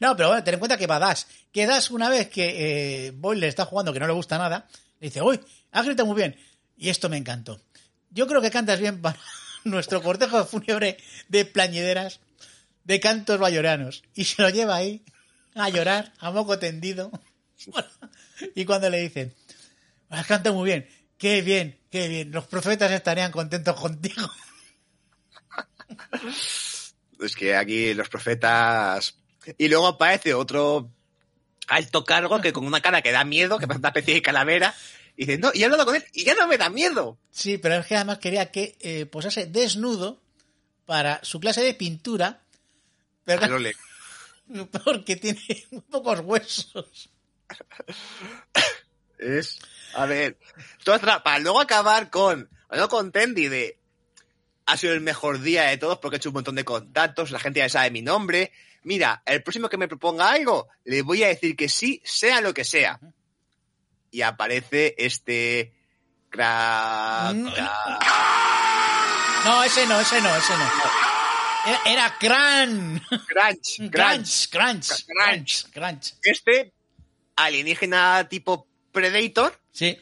No, pero bueno, ten en cuenta que va Das. Que Das, una vez que eh, Boiler está jugando, que no le gusta nada, le dice, uy, has gritado muy bien. Y esto me encantó. Yo creo que cantas bien para nuestro cortejo fúnebre de plañideras, de cantos bayoranos. Y se lo lleva ahí a llorar, a moco tendido. y cuando le dicen, has cantado muy bien, qué bien, qué bien, los profetas estarían contentos contigo. Es que aquí los profetas. Y luego aparece otro alto cargo que con una cara que da miedo, que parece una especie de calavera, y dice, no, y he hablado con él, y ya no me da miedo. Sí, pero es que además quería que eh, posase desnudo para su clase de pintura, pero A lo le- porque tiene muy pocos huesos. Es. A ver. Para luego acabar con. Bueno, con Tendi de. Ha sido el mejor día de todos porque he hecho un montón de contactos, la gente ya sabe mi nombre. Mira, el próximo que me proponga algo, le voy a decir que sí, sea lo que sea. Y aparece este. Cra... Mm. cra- No, ese no, ese no, ese no. Era. Crunch, crunch. Crunch, crunch, Crunch. Este alienígena tipo Predator Sí.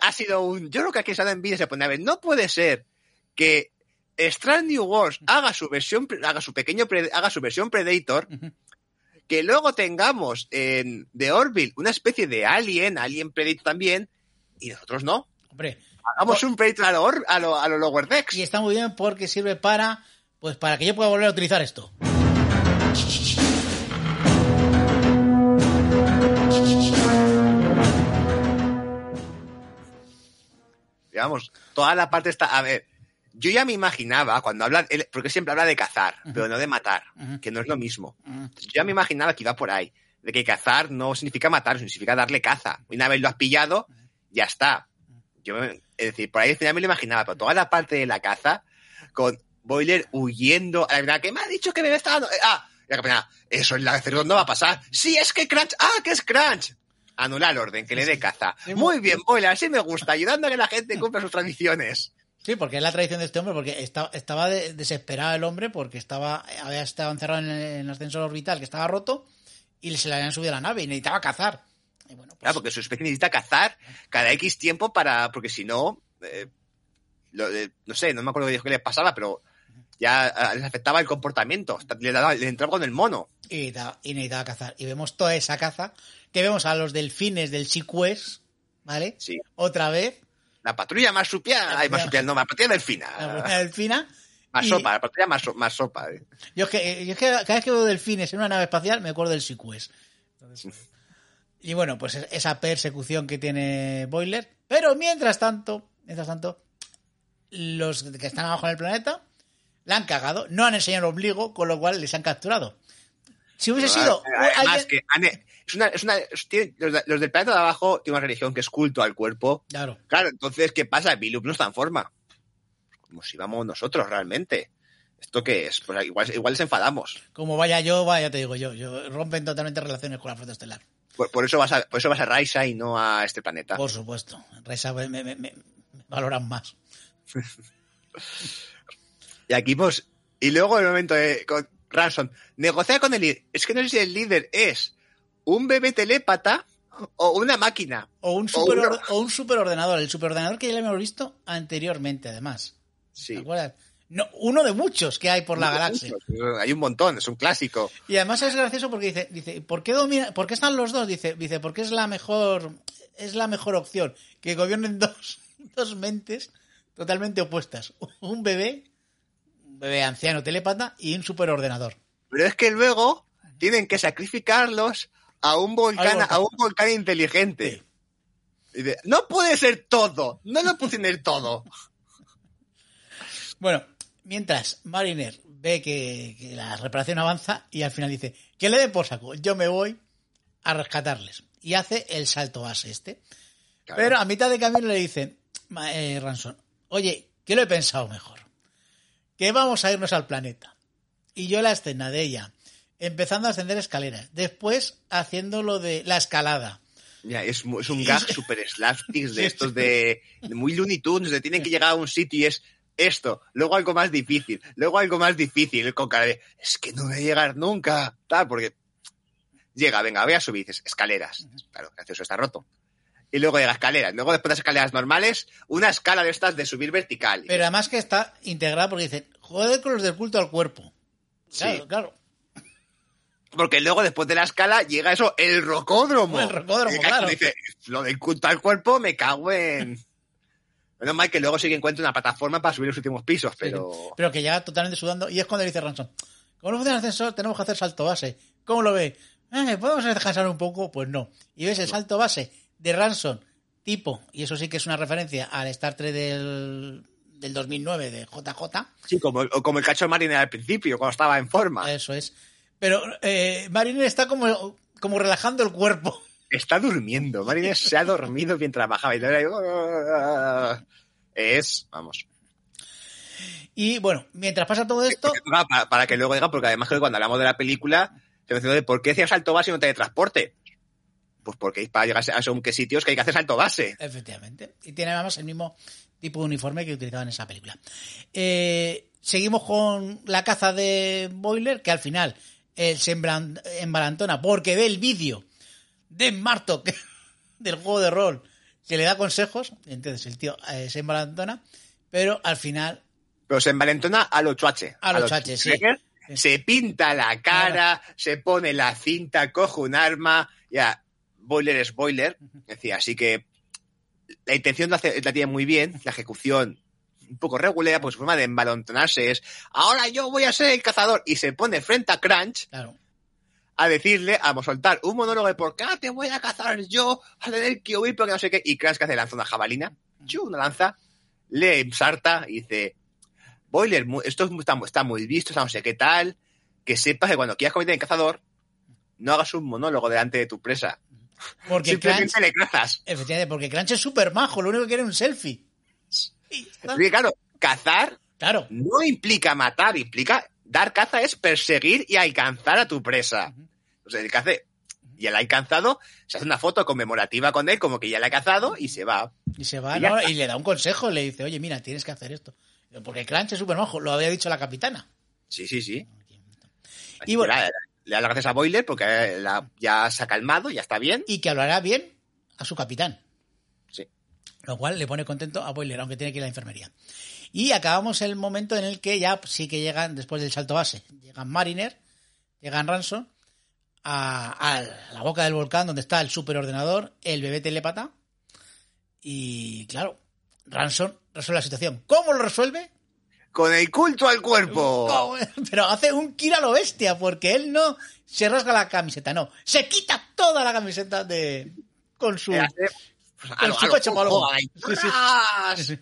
ha sido un. Yo creo que aquí se en vídeo se pone a ver. No puede ser que Strange New Wars haga su versión, haga su pequeño, haga su versión Predator, que luego tengamos en The Orville una especie de alien, alien Predator también, y nosotros no. Hombre, Hagamos un Predator a lo, a lo, a lo Lower Decks. y está muy bien porque sirve para, pues para que yo pueda volver a utilizar esto. digamos, toda la parte está, a ver, yo ya me imaginaba cuando habla, él- porque siempre habla de cazar, pero no de matar, que no es lo mismo. Yo ya me imaginaba que iba por ahí, de que cazar no significa matar, significa darle caza. Una vez lo has pillado, ya está. Yo, es decir, por ahí al final me lo imaginaba, pero toda la parte de la caza, con Boiler huyendo, la que me ha dicho que me está dando, eh, ah, la capitana, eso en la cerdo no va a pasar. Sí, es que Crunch, ah, que es Crunch. Anula el orden, que le dé caza. Muy bien, Boiler, así me gusta, ayudando a que la gente cumpla sus tradiciones. Sí, porque es la tradición de este hombre, porque estaba, estaba de- desesperado el hombre porque estaba había estado encerrado en el, en el ascensor orbital que estaba roto y se le habían subido a la nave y necesitaba cazar. Y bueno, pues, Claro, porque su especie necesita cazar cada X tiempo para, porque si no, eh, lo- eh, no sé, no me acuerdo qué le pasaba, pero ya ah, les afectaba el comportamiento, le, daba, le entraba con el mono. y, necesitaba, y necesitaba cazar. Y vemos toda esa caza, que vemos a los delfines del Siquest, ¿vale? Sí. Otra vez, La patrulla marsupial, La ay, patrulla- marsupial, no, la patrulla delfina. la primera delfina. Más y- sopa, la patrulla más, so- más sopa. eh. Yo es, que, yo es que cada vez que veo delfines en una nave espacial me acuerdo del. Entonces, y bueno, pues es- esa persecución que tiene Boiler. Pero mientras tanto, mientras tanto, los que están abajo en el planeta la han cagado, no han enseñado el ombligo, con lo cual les han capturado. Si hubiese sido Además, alguien- que es una, es una, los, de- los del planeta de abajo tienen una religión que es culto al cuerpo. Claro. Claro, entonces, ¿qué pasa? Bilup no está en forma. Como si vamos nosotros realmente. ¿Esto qué es? Pues igual, igual les enfadamos. Como vaya yo, vaya, te digo yo, yo rompen totalmente relaciones con la flota estelar. Por, por eso vas a, por eso vas a Raisa y no a este planeta. Por supuesto. Me, me- me- me valoran más. Y aquí, pues, y luego el momento de con Ransom, negociar con el líder. Es que no sé si el líder es un bebé telépata o una máquina. O un, super, o un superordenador. El superordenador que ya lo hemos visto anteriormente, además. Sí. ¿Te acuerdas? No, uno de muchos que hay por la galaxia. Hay un montón, es un clásico. Y además es gracioso porque dice, dice, ¿por qué domina, por qué están los dos? Dice, dice, porque es la mejor, es la mejor opción que gobiernen dos, dos mentes totalmente opuestas. Un bebé, bebé anciano telépata y un superordenador. Pero es que luego tienen que sacrificarlos a un volcán, a un volcán inteligente. Y de, no puede ser todo, no lo puede tener todo. Bueno, mientras Mariner ve que, que la reparación avanza y al final dice, que le dé por saco, yo me voy a rescatarles. Y hace el salto base este. Claro. Pero a mitad de camino le dicen, "Ma- eh, Ransom, oye, que lo he pensado mejor. Que vamos a irnos al planeta. Y yo la escena de ella, empezando a ascender escaleras, después haciendo lo de la escalada. Ya, es, es un gag super slapsticks de estos de muy Looney Tunes, de tienen que llegar a un sitio y es esto, luego algo más difícil, luego algo más difícil, con cara de, es que no voy a llegar nunca, tal, porque llega, venga, voy a subir, dices, escaleras, claro, gracioso, está roto. Y luego llega escaleras, luego después de las escaleras normales, una escala de estas de subir vertical. Pero además que está integrada porque dicen, joder con los del culto al cuerpo. Claro, Sí. claro. Porque luego, después de la escala, llega eso, el rocódromo. El rocódromo, claro. Dice, lo del culto al cuerpo, me cago en... Menos mal que luego sí que encuentra una plataforma para subir los últimos pisos, pero... Pero que llega totalmente sudando. Y es cuando le dice Ransom, como no funciona el ascensor, tenemos que hacer salto base. ¿Cómo lo ve? Eh, ¿Podemos descansar un poco? Pues no. Y ves el salto base de Ransom, tipo, y eso sí que es una referencia al Star Trek del, del 2009 de JJ. Sí, como, como el cacho mariner al principio, cuando estaba en forma. Eso es. Pero eh, Mariner está como, como relajando el cuerpo. Está durmiendo. Mariner se ha dormido mientras bajaba. Y era- Es, vamos. Y bueno, mientras pasa todo esto, Para, para- para que luego diga, porque además creo que cuando hablamos de la película, se menciona de por qué hacía salto base y no teletransporte. Pues porque para llegar a según qué sitios que hay que hacer salto base. Efectivamente. Y tiene además el mismo tipo de uniforme que utilizaban en esa película. Eh, seguimos con la caza de Boiler, que al final él se embalantona porque ve el vídeo de Martok del juego de rol que le da consejos. Entonces el tío eh, se embalantona, pero al final Pero se envalentona a lo chuache. A lo chuache, sí. Se pinta la cara, se pone la cinta, coge un arma. Ya, boiler es boiler. Decía, así que la intención la, hace- la tiene muy bien, la ejecución un poco regular, pues su forma de embalontonarse es ahora yo voy a ser el cazador y se pone frente a Crunch Claro. a decirle, a soltar un monólogo de por qué te voy a cazar yo, a tener que huir porque no sé qué, y Crunch que hace lanza una jabalina, chu, una lanza, le ensarta y dice, Boiler, esto es está, está muy visto, está no sé qué tal, que sepas que cuando quieras convertir en cazador, no hagas un monólogo delante de tu presa. Porque Crunch, le cazas. efectivamente, porque Crunch es súper majo, lo único que quiere es un selfie. Y claro, cazar Claro. no implica matar, implica dar caza es perseguir y alcanzar a tu presa. O sea, el que hace, ya la ha alcanzado, se hace una foto conmemorativa con él, como que ya la ha cazado y se va. Y se va, Y ¿no? Y le da un consejo, le dice, oye, mira, tienes que hacer esto. Porque Crunch es súper majo, lo había dicho la capitana. Sí, sí, sí. Y bueno. Le da las gracias a Boiler porque eh, la- ya se ha calmado, ya está bien. Y que hablará bien a su capitán. Sí. Lo cual le pone contento a Boiler, aunque tiene que ir a la enfermería. Y acabamos el momento en el que ya sí que llegan, después del salto base, llegan Mariner, llegan Ransom a, a la boca del volcán donde está el superordenador, el bebé telépata. Y claro, Ransom resuelve la situación. ¿Cómo lo resuelve? Con el culto al cuerpo. Pero hace un kilo a lo bestia, porque él no se rasga la camiseta, no. Se quita toda la camiseta de con su. Eh, pues, Con lo- su a lo coche Hulk palomo. Hogan, ahí. Sí, sí. ¡Ras!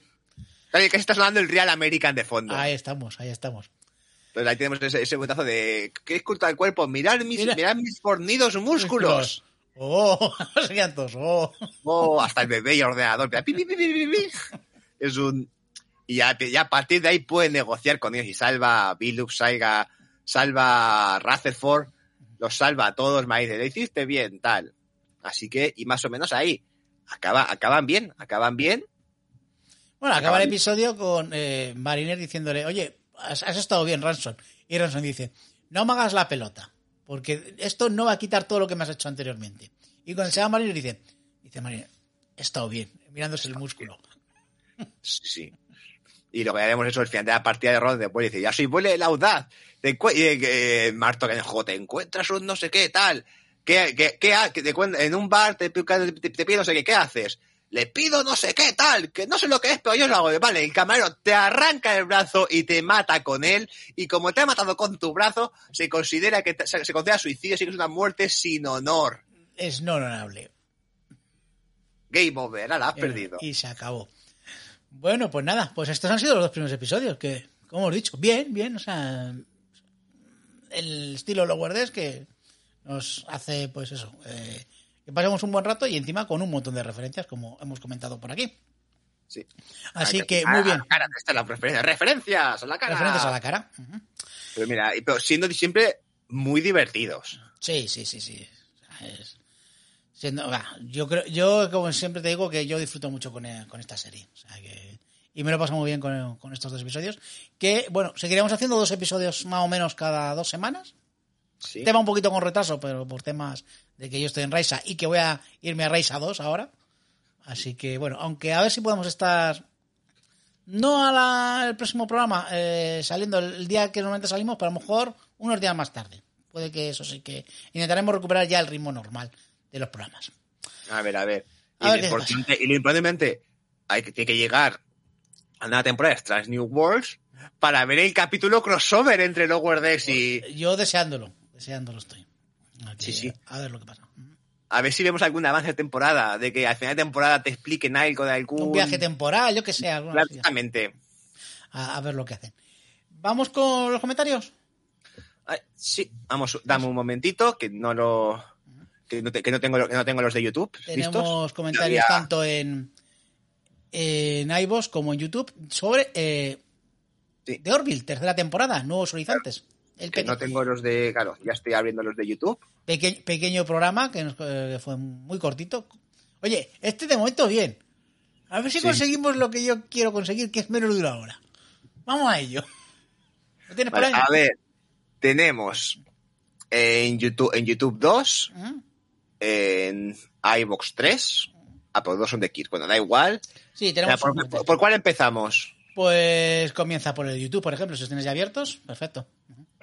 Claro, que está sonando el Real American de fondo. Ahí estamos, ahí estamos. Entonces ahí tenemos ese, ese botazo de ¿qué es culto al cuerpo? Mirad mis, Mira. mirad mis fornidos músculos. Oh, todos. Oh. Oh, hasta el bebé y el ordenador. Pi, pi, pi. Es un. Y ya, ya a partir de ahí puede negociar con ellos y salva a Billux, salva, salva a Rutherford, los salva a todos, me dice, lo hiciste bien, tal. Así que, y más o menos ahí. Acaba, acaban bien, acaban bien. Bueno, acaba el episodio con eh, Mariner diciéndole, oye, has, has estado bien, Ransom. Y Ransom dice, no me hagas la pelota. Porque esto no va a quitar todo lo que me has hecho anteriormente. Y cuando se va Mariner dice, dice Mariner, he estado bien, mirándose el músculo. Sí, sí. Y lo que haremos eso al final de la partida de rol después dice, ya soy vuele la audaz. Te eh, Marto que juego te encuentras un no sé qué tal. ¿Qué, qué, qué que te en un bar te, te, te pide no sé qué, ¿qué haces? Le pido no sé qué tal, que no sé lo que es, pero yo lo hago. Vale, el camarero te arranca el brazo y te mata con él. Y como te ha matado con tu brazo, se considera que se, se considera suicidio, así que es una muerte sin honor. Es no honorable. Game over, ahora has Eh, perdido. Y se acabó. Bueno, pues nada, pues estos han sido los dos primeros episodios, que, como hemos dicho, bien, bien, o sea, el estilo Lower Decks que nos hace, pues eso, eh, que pasemos un buen rato y encima con un montón de referencias, como hemos comentado por aquí. Sí. Así que, muy a bien, la cara, esta es la referencia. Referencias a la cara. referencias a la cara. Pero mira, pero siendo siempre muy divertidos. Sí, sí, sí, sí. O sea, es- siendo- yo creo, yo como siempre te digo que yo disfruto mucho con, eh, con esta serie. O sea que, y me lo paso muy bien con, con estos dos episodios. Que, bueno, seguiremos haciendo dos episodios más o menos cada dos semanas. Sí. Tema un poquito con retraso, pero por temas de que yo estoy en Raisa y que voy a irme a Raisa 2 ahora. Así que, bueno, aunque a ver si podemos estar. No a la- el próximo programa, eh, saliendo el día que normalmente salimos, pero a lo mejor unos días más tarde. Puede que eso sí que. Intentaremos recuperar ya el ritmo normal de los programas. A ver, a ver. Y, ver lo importante, y lo importante, hay que, tiene que llegar a una temporada de Trans New Worlds para ver el capítulo crossover entre Lower Decks y. Yo deseándolo, deseándolo estoy. Aquí, Sí, sí. A ver lo que pasa. A ver si vemos algún avance de temporada, de que al final de temporada te expliquen algo de algún. Un viaje temporal, yo que sé, alguna. Exactamente. a, a ver lo que hacen. Vamos con los comentarios. Ay, sí, vamos, dame un momentito, que no lo. Que no, te- que no tengo, que no tengo los de YouTube. Tenemos comentarios tanto en, en iVoox como en YouTube sobre eh, Sí. The Orville, tercera temporada, Nuevos Horizontes. El Que no tengo los de. Claro, ya estoy abriendo los de YouTube. peque- pequeño programa que, nos- que fue muy cortito. Oye, este de momento bien. A ver si Sí. conseguimos lo que yo quiero conseguir, que es menos de una hora. Vamos a ello. ¿Lo tienes Vale, a ver, tenemos en YouTube, en YouTube 2, Ujú. En iBox 3. Ah, pues dos son de Kirk. Bueno, da igual. Sí, tenemos ¿Por, un comentario. por cuál empezamos? Pues comienza por el YouTube, por ejemplo, si los tienes ya abiertos. Perfecto.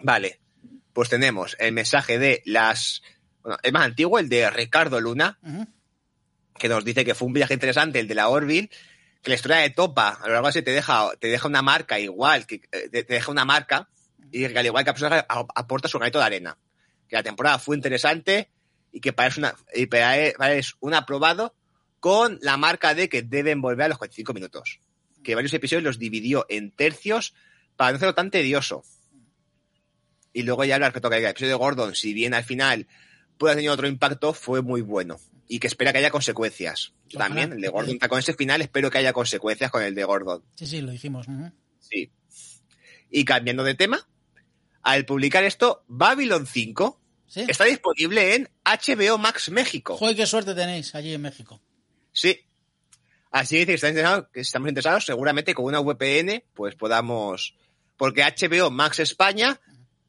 Vale. Pues tenemos el mensaje de las. Bueno, es más antiguo, el de Ricardo Luna, que nos dice que fue un viaje interesante, el de la Orville, que la historia de Topa, a lo largo así te deja, te deja una marca igual, que eh, te, deja una marca, y que al igual que el personaje aporta su granito de arena. Que la temporada fue interesante y que una, y para- es un aprobado con la marca de que deben volver a los 45 minutos. Que varios episodios los dividió en tercios para no hacerlo tan tedioso. Y luego ya hablar que toca el episodio de Gordon, si bien al final puede tener otro impacto, fue muy bueno. Y que espera que haya consecuencias. Yo Ojalá. también, el de Gordon, con ese final espero que haya consecuencias con el de Gordon. Sí, sí, lo dijimos. Sí. Y cambiando de tema, al publicar esto, Babylon 5 ¿Sí? está disponible en HBO Max México. Joder, qué suerte tenéis allí en México. Sí. Así que si interesados, estamos interesados, seguramente con una VPN, pues podamos. Porque HBO Max España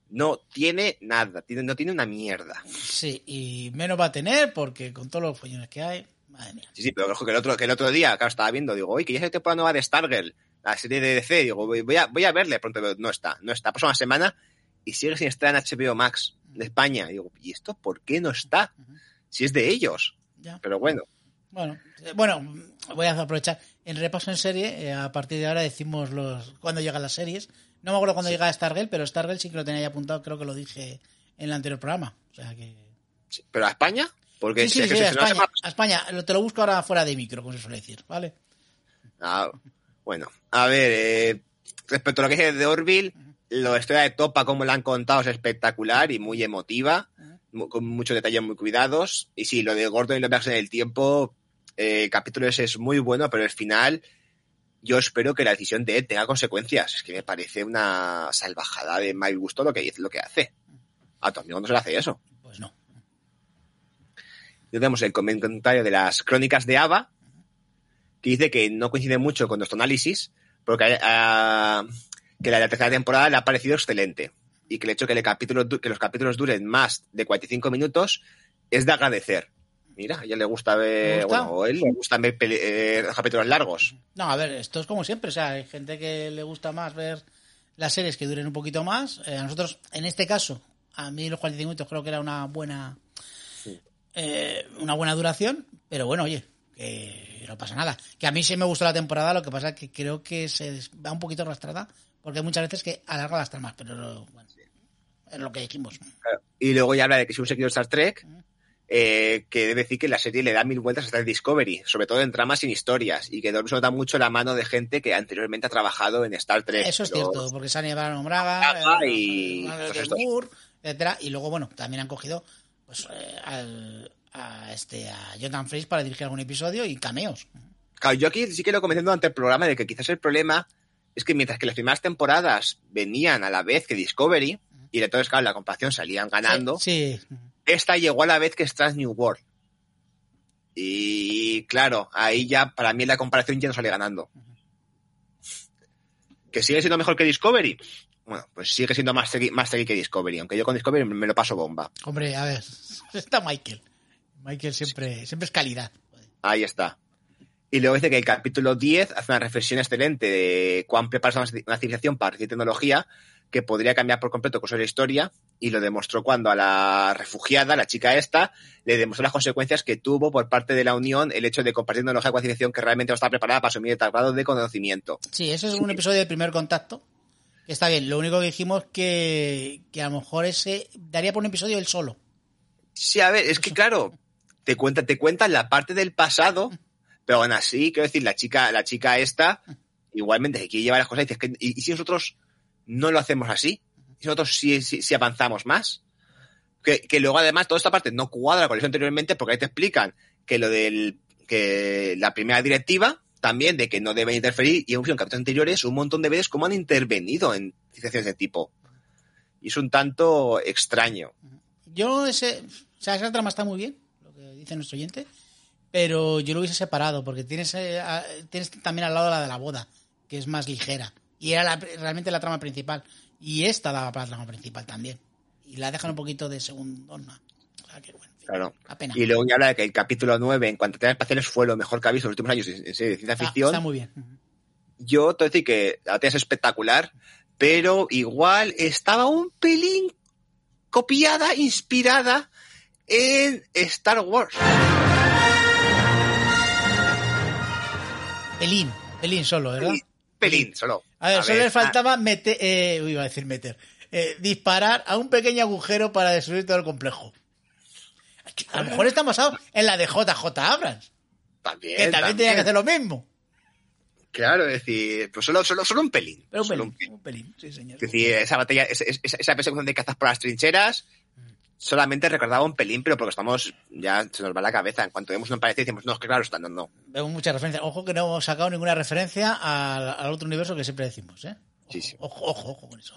no tiene nada, tiene, no tiene una mierda. Sí, y menos va a tener porque con todos los follones que hay, madre mía. Sí, sí, pero que el otro, que el otro día, claro, estaba viendo, digo, oye, que ya es la temporada nueva de Stargirl, la serie de DC, digo, voy voy a, voy a verle, pronto pero no está, no está, pasó una semana y sigue sin estar en HBO Max de España. Y digo, ¿y esto por qué no está? Si es de ellos. Ya. Pero bueno, Bueno, eh, bueno, voy a aprovechar. En repaso en serie, eh, a partir de ahora decimos los cuando llegan las series. No me acuerdo cuándo llega Stargirl, pero Stargirl sí que lo tenía ya apuntado, creo que lo dije en el anterior programa. O sea que. sí, ¿pero a España? Porque Sí, sí, que sí, a España, a España. Te lo busco ahora fuera de micro, como se suele decir, ¿vale? Ah, bueno, a ver, eh, respecto a lo que es de Orville, la historia de Topa, como la han contado, es espectacular y muy emotiva, con muchos detalles muy cuidados. Y sí, lo de Gordon y los viajes en el tiempo, eh, el capítulo ese es muy bueno, pero el final, yo espero que la decisión de Ed tenga consecuencias. Es que me parece una salvajada de mal gusto lo que, lo que hace. A tu amigo no se le hace eso. Pues no. Y tenemos el comentario de las crónicas de Ava, que dice que no coincide mucho con nuestro análisis, porque ah, que la, la tercera temporada le ha parecido excelente. y que el hecho que, el capítulo, que los capítulos duren más de 45 minutos es de agradecer. Mira, a ella le gusta ver, bueno, a él le gusta ver eh, capítulos largos. No, a ver, esto es como siempre. O sea, hay gente que le gusta más ver las series que duren un poquito más. Eh, a nosotros, en este caso, a mí los 45 minutos creo que era una buena eh, una buena duración. Pero bueno, oye, que no pasa nada. Que a mí sí me gustó la temporada, lo que pasa es que creo que se va un poquito arrastrada. Porque muchas veces que alarga las tramas, pero bueno, es lo que dijimos. Y luego ya habla de que es un seguidor de Star Trek, eh, que debe decir que la serie le da mil vueltas hasta el Discovery, sobre todo en tramas sin historias, y que se nota mucho la mano de gente que anteriormente ha trabajado en Star Trek. Eso es Los- cierto, porque Sania Baron Braga, Braga eh, y. Moore, etcétera, y luego bueno, también han cogido pues eh, al, a este a Jonathan Frakes para dirigir algún episodio y cameos. Claro, yo aquí sí que lo comenté durante el programa de que quizás el problema es que mientras que las primeras temporadas venían a la vez que Discovery, y entonces, claro, la comparación salían ganando, Sí, esta llegó a la vez que Strange New World. Y claro, ahí ya, para mí la comparación ya no sale ganando. ¿Que sigue siendo mejor que Discovery? Bueno, pues sigue siendo más segui- más que Discovery, aunque yo con Discovery me lo paso bomba. hombre, a ver, está Michael. Michael siempre siempre es calidad. Ahí está. Y luego dice que el capítulo 10 hace una reflexión excelente de cuán preparada es una civilización para recibir tecnología que podría cambiar por completo el curso de la historia y lo demostró cuando a la refugiada, la chica esta, le demostró las consecuencias que tuvo por parte de la Unión el hecho de compartir tecnología con una civilización que realmente no estaba preparada para asumir tal grado de conocimiento. Sí, eso es un episodio de primer contacto. Está bien, lo único que dijimos que, que a lo mejor ese daría por un episodio él solo. Sí, a ver, es que claro, te cuenta, te cuentan la parte del pasado, pero aún así, quiero decir, la chica, la chica esta, igualmente, que quiere llevar las cosas, y dices que, y, si nosotros no lo hacemos así, y nosotros sí, sí, sí avanzamos más, que, que luego además toda esta parte no cuadra con eso anteriormente, porque ahí te explican que lo del, que la primera directiva, también de que no deben interferir, y en capítulos anteriores un montón de veces cómo han intervenido en situaciones de tipo. Y es un tanto extraño. Yo ese, o sea, esa trama está muy bien, lo que dice nuestro oyente, pero yo lo hubiese separado porque tienes, eh, a- tienes también al lado la de la boda, que es más ligera y era la- realmente la trama principal y esta daba para la trama principal también y la dejan un poquito de segundona. O sea, que bueno, en fin, Claro. la pena. Y luego ya habla de que el capítulo 9, en cuanto a temas espaciales, fue lo mejor que ha visto en los últimos años en serie de ciencia está, ficción. está muy bien. Yo te voy a decir que la es espectacular, pero igual estaba un pelín copiada, inspirada en Star Wars. Pelín, pelín solo, ¿verdad? Pelín, solo. A ver, A solo ver, le faltaba meter, eh, iba a decir meter, eh, disparar a un pequeño agujero para destruir todo el complejo. A lo mejor está basado en la de JJ Abrams, ah, también, que también tenía que hacer lo mismo. Claro, es decir, pues solo, solo, solo un pelín. Pero un solo pelín, un pelín. un pelín, sí, señor. Es decir, esa batalla, esa, esa- esa persecución de cazas por las trincheras, solamente recordaba un pelín, pero porque estamos, ya se nos va la cabeza. En cuanto vemos un parecer, decimos, no, es que claro, está, no, no. Vemos muchas referencias. Ojo que no hemos sacado ninguna referencia al, al otro universo que siempre decimos, ¿eh? Ojo, Sí, sí. Ojo, ojo, ojo con eso.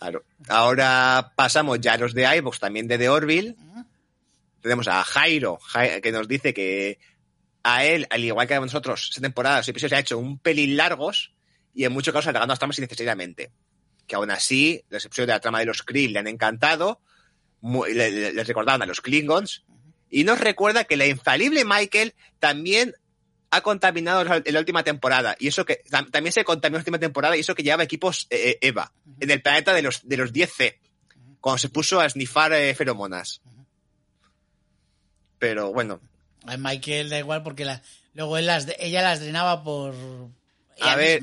Claro. Ahora pasamos ya a los de iVox, también de The Orville. Tenemos a Jairo, Jai- que nos dice que a él, al igual que a nosotros, esta temporada, los episodios se ha hecho un pelín largos y en muchos casos alargando las tramas innecesariamente. Que aún así, los episodios de la trama de los Krill le han encantado, le- les recordaban a los Klingons, y nos recuerda que la infalible Michael también ha contaminado en la última temporada. Y eso que tam- también se contaminó en la última temporada y eso que llevaba equipos eh, eh, Eva en el planeta de los, de los 10C, cuando se puso a snifar eh, feromonas. Pero bueno, A Michael da igual porque la, luego él las, ella las drenaba por ella a ver,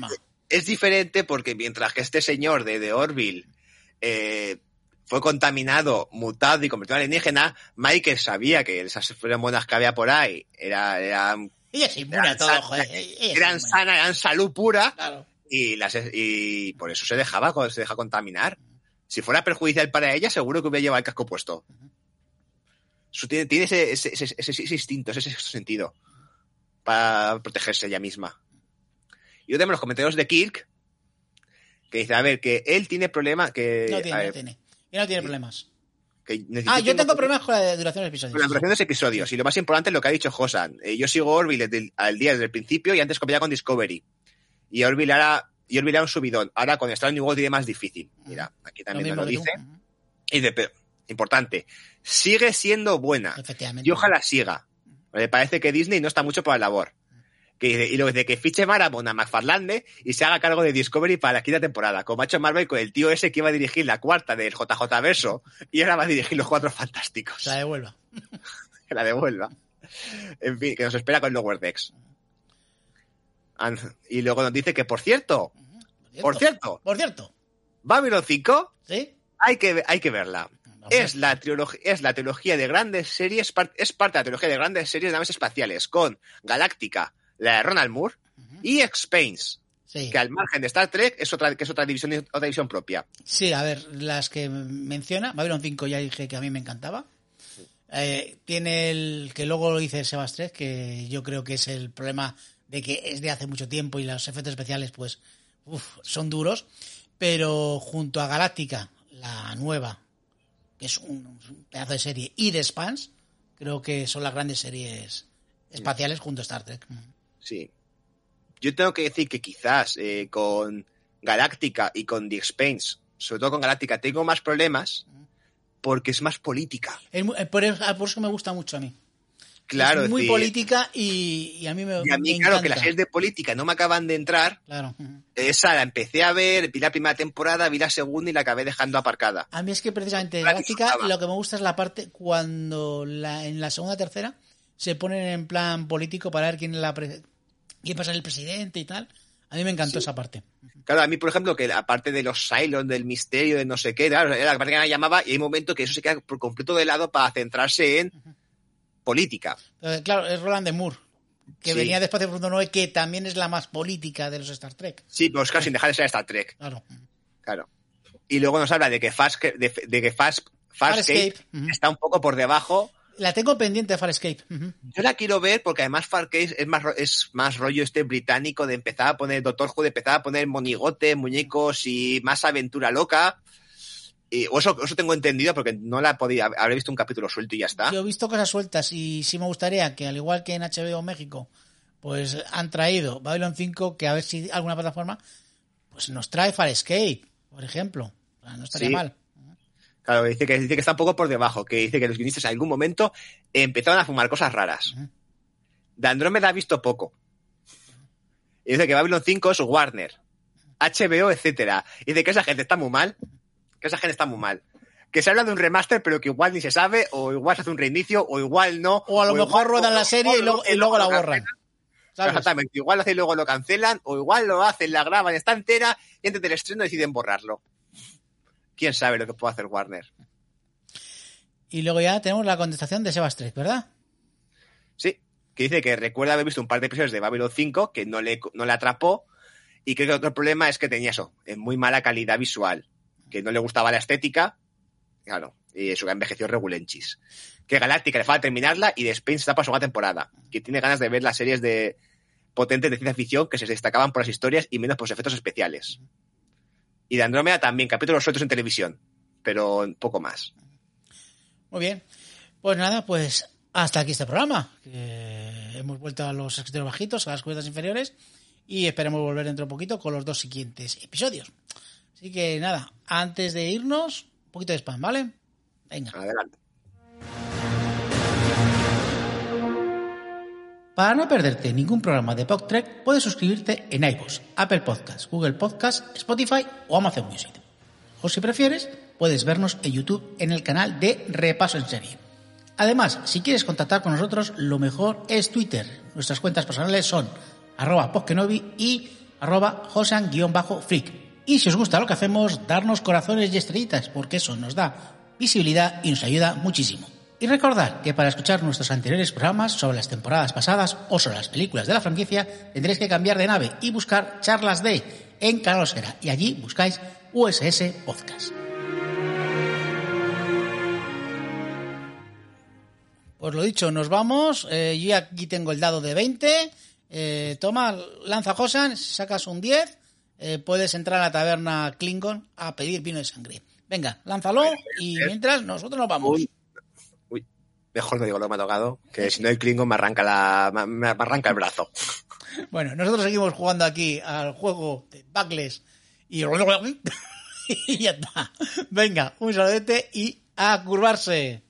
es diferente porque mientras que este señor de, de Orville eh, fue contaminado, mutado y convertido en alienígena, Michael sabía que esas feromonas que había por ahí era, eran, Ella es eran, todo, san- joder. Ella es eran sanas, eran salud pura Claro. y, las, y por eso se dejaba, se deja contaminar. Si fuera perjudicial para ella, seguro que hubiera llevado el casco puesto. Tiene, tiene ese, ese, ese, instinto, ese sexto sentido para protegerse ella misma. Y luego tenemos los comentarios de Kirk, que dice, a ver, que él tiene problemas, que... No tiene, ver, no tiene. Y no tiene problemas. que Ah, yo tengo problemas con la duración del episodio. con la duración de los episodios. Y lo más importante es lo que ha dicho Josan. Eh, yo sigo Orville desde el- al día desde el principio y antes copiaba con Discovery. Y Orville ahora y olvidar un subidón. Ahora con Star New World tiene más difícil. Mira, aquí también nos lo que dice. tú. Y dice, pero, importante, sigue siendo buena. Efectivamente. Y ojalá siga. Me parece que Disney no está mucho por la labor. Que y luego dice que fiche Maramon a McFarlane y se haga cargo de Discovery para la quinta temporada. Como ha hecho Marvel con el tío ese que iba a dirigir la cuarta del JJ Verso y ahora va a dirigir los cuatro fantásticos. La devuelva. La devuelva. En fin, que nos espera con Lower Decks. And- Y luego nos dice que, por cierto, por cierto, Por cierto. Babylon 5 ¿Sí? hay que, hay que verla. Es la, es la trilogía de grandes series, es parte de la trilogía de grandes series de naves espaciales, con Galáctica, la de Ronald Moore, y Expanse, Sí. que al margen de Star Trek es otra, que es otra división, otra división propia. Sí, a ver, las que menciona, Babylon 5 ya dije que a mí me encantaba. Eh, tiene el que luego lo dice Sebastres, que yo creo que es el problema de que es de hace mucho tiempo y los efectos especiales pues uf, son duros, pero junto a Galáctica, la nueva, que es un, un pedazo de serie, y The Spans, creo que son las grandes series espaciales junto a Star Trek. Sí. Yo tengo que decir que quizás eh, con Galáctica y con The Expanse, sobre todo con Galáctica, tengo más problemas porque es más política. Es eh, por, eso, por eso me gusta mucho a mí. Claro, es muy decir, política y, y a mí me, Y a mí, claro, encanta. que las series de política no me acaban de entrar. Claro. Esa la empecé a ver, vi la primera temporada, vi la segunda y la acabé dejando aparcada. A mí es que precisamente La Galáctica lo que me gusta es la parte cuando la, en la segunda tercera se ponen en plan político para ver quién, es la pre- quién pasa el presidente y tal. A mí me encantó esa parte. Claro, a mí, por ejemplo, que aparte de los Cylons, del misterio, de no sé qué, era la parte que me llamaba y hay un momento que eso se queda por completo de lado para centrarse en política. Pero, claro, es Roland de Moore, que Sí. venía de Espacio Profundo 9, que también es la más política de los Star Trek. Sí, pero es claro, sin dejar de ser Star Trek, Claro. claro. Y luego nos habla de que Fast, de, de que Fast, Farscape Farscape, está un poco por debajo. La tengo pendiente, Farscape. Ujú. Yo la quiero ver porque además Farscape es más, es más rollo este británico de empezar a poner Doctor Who, de empezar a poner monigote, muñecos y más aventura loca. Y o eso, eso tengo entendido porque no la podía, habré visto un capítulo suelto y ya está. Yo he visto cosas sueltas y sí me gustaría que, al igual que en HBO México, pues han traído Babylon 5, que a ver si alguna plataforma pues nos trae Farscape, por ejemplo. No estaría Sí. mal. Claro, dice que, dice que está un poco por debajo, que dice que los guionistas en algún momento empezaron a fumar cosas raras. De Andrómeda ha visto poco. Y dice que Babylon 5 es Warner, HBO, etcétera. Y dice que esa gente está muy mal, que esa gente está muy mal. Que se habla de un remaster, pero que igual ni se sabe, o igual se hace un reinicio, o igual no. O a lo mejor igual- ruedan o- la serie y luego, y o- luego la borran. Exactamente, igual lo hacen y luego lo cancelan, o igual lo hacen, la graban, está entera, y antes del estreno deciden borrarlo. ¿Quién sabe lo que puede hacer Warner? Y luego ya tenemos la contestación de Sebastres, ¿verdad? Sí, que dice que recuerda haber visto un par de episodios de Babylon 5 que no le, no le atrapó y creo que otro problema es que tenía eso, en muy mala calidad visual, que no le gustaba la estética, claro, y eso que ha envejecido regulenchis. Que Galáctica le falta terminarla y The Spain está para su segunda temporada, que tiene ganas de ver las series de potentes de ciencia ficción que se destacaban por las historias y menos por los efectos especiales. Y de Andrómeda también, capítulos sueltos en televisión, pero poco más. Muy bien. Pues nada, pues hasta aquí este programa. Que hemos vuelto a los escritorios bajitos, a las cuerdas inferiores. Y esperemos volver dentro de poquito con los dos siguientes episodios. Así que nada, antes de irnos, un poquito de spam, ¿vale? Venga. Adelante. Para no perderte ningún programa de PodTrek, puedes suscribirte en iVoox, Apple Podcasts, Google Podcasts, Spotify o Amazon Music. O si prefieres, puedes vernos en YouTube en el canal de Repaso en Serie. Además, si quieres contactar con nosotros, lo mejor es Twitter. Nuestras cuentas personales son arroba y arroba josan-freak. Y si os gusta lo que hacemos, darnos corazones y estrellitas, porque eso nos da visibilidad y nos ayuda muchísimo. Y recordad que para escuchar nuestros anteriores programas sobre las temporadas pasadas o sobre las películas de la franquicia, tendréis que cambiar de nave y buscar Charlas Day en Canalosfera y allí buscáis USS Podcast. Pues lo dicho, nos vamos. Eh, yo aquí tengo el dado de 20. Eh, toma, lanza Josan, sacas un 10. eh, puedes entrar a la taberna Klingon a pedir vino de sangre. Venga, lánzalo y mientras nosotros nos vamos mejor no digo lo que me ha tocado, que si no el Klingon me arranca, la, me, arranca el brazo. Bueno, nosotros seguimos jugando aquí al juego de Backless y... y ya está. Venga, un saludete y a curvarse.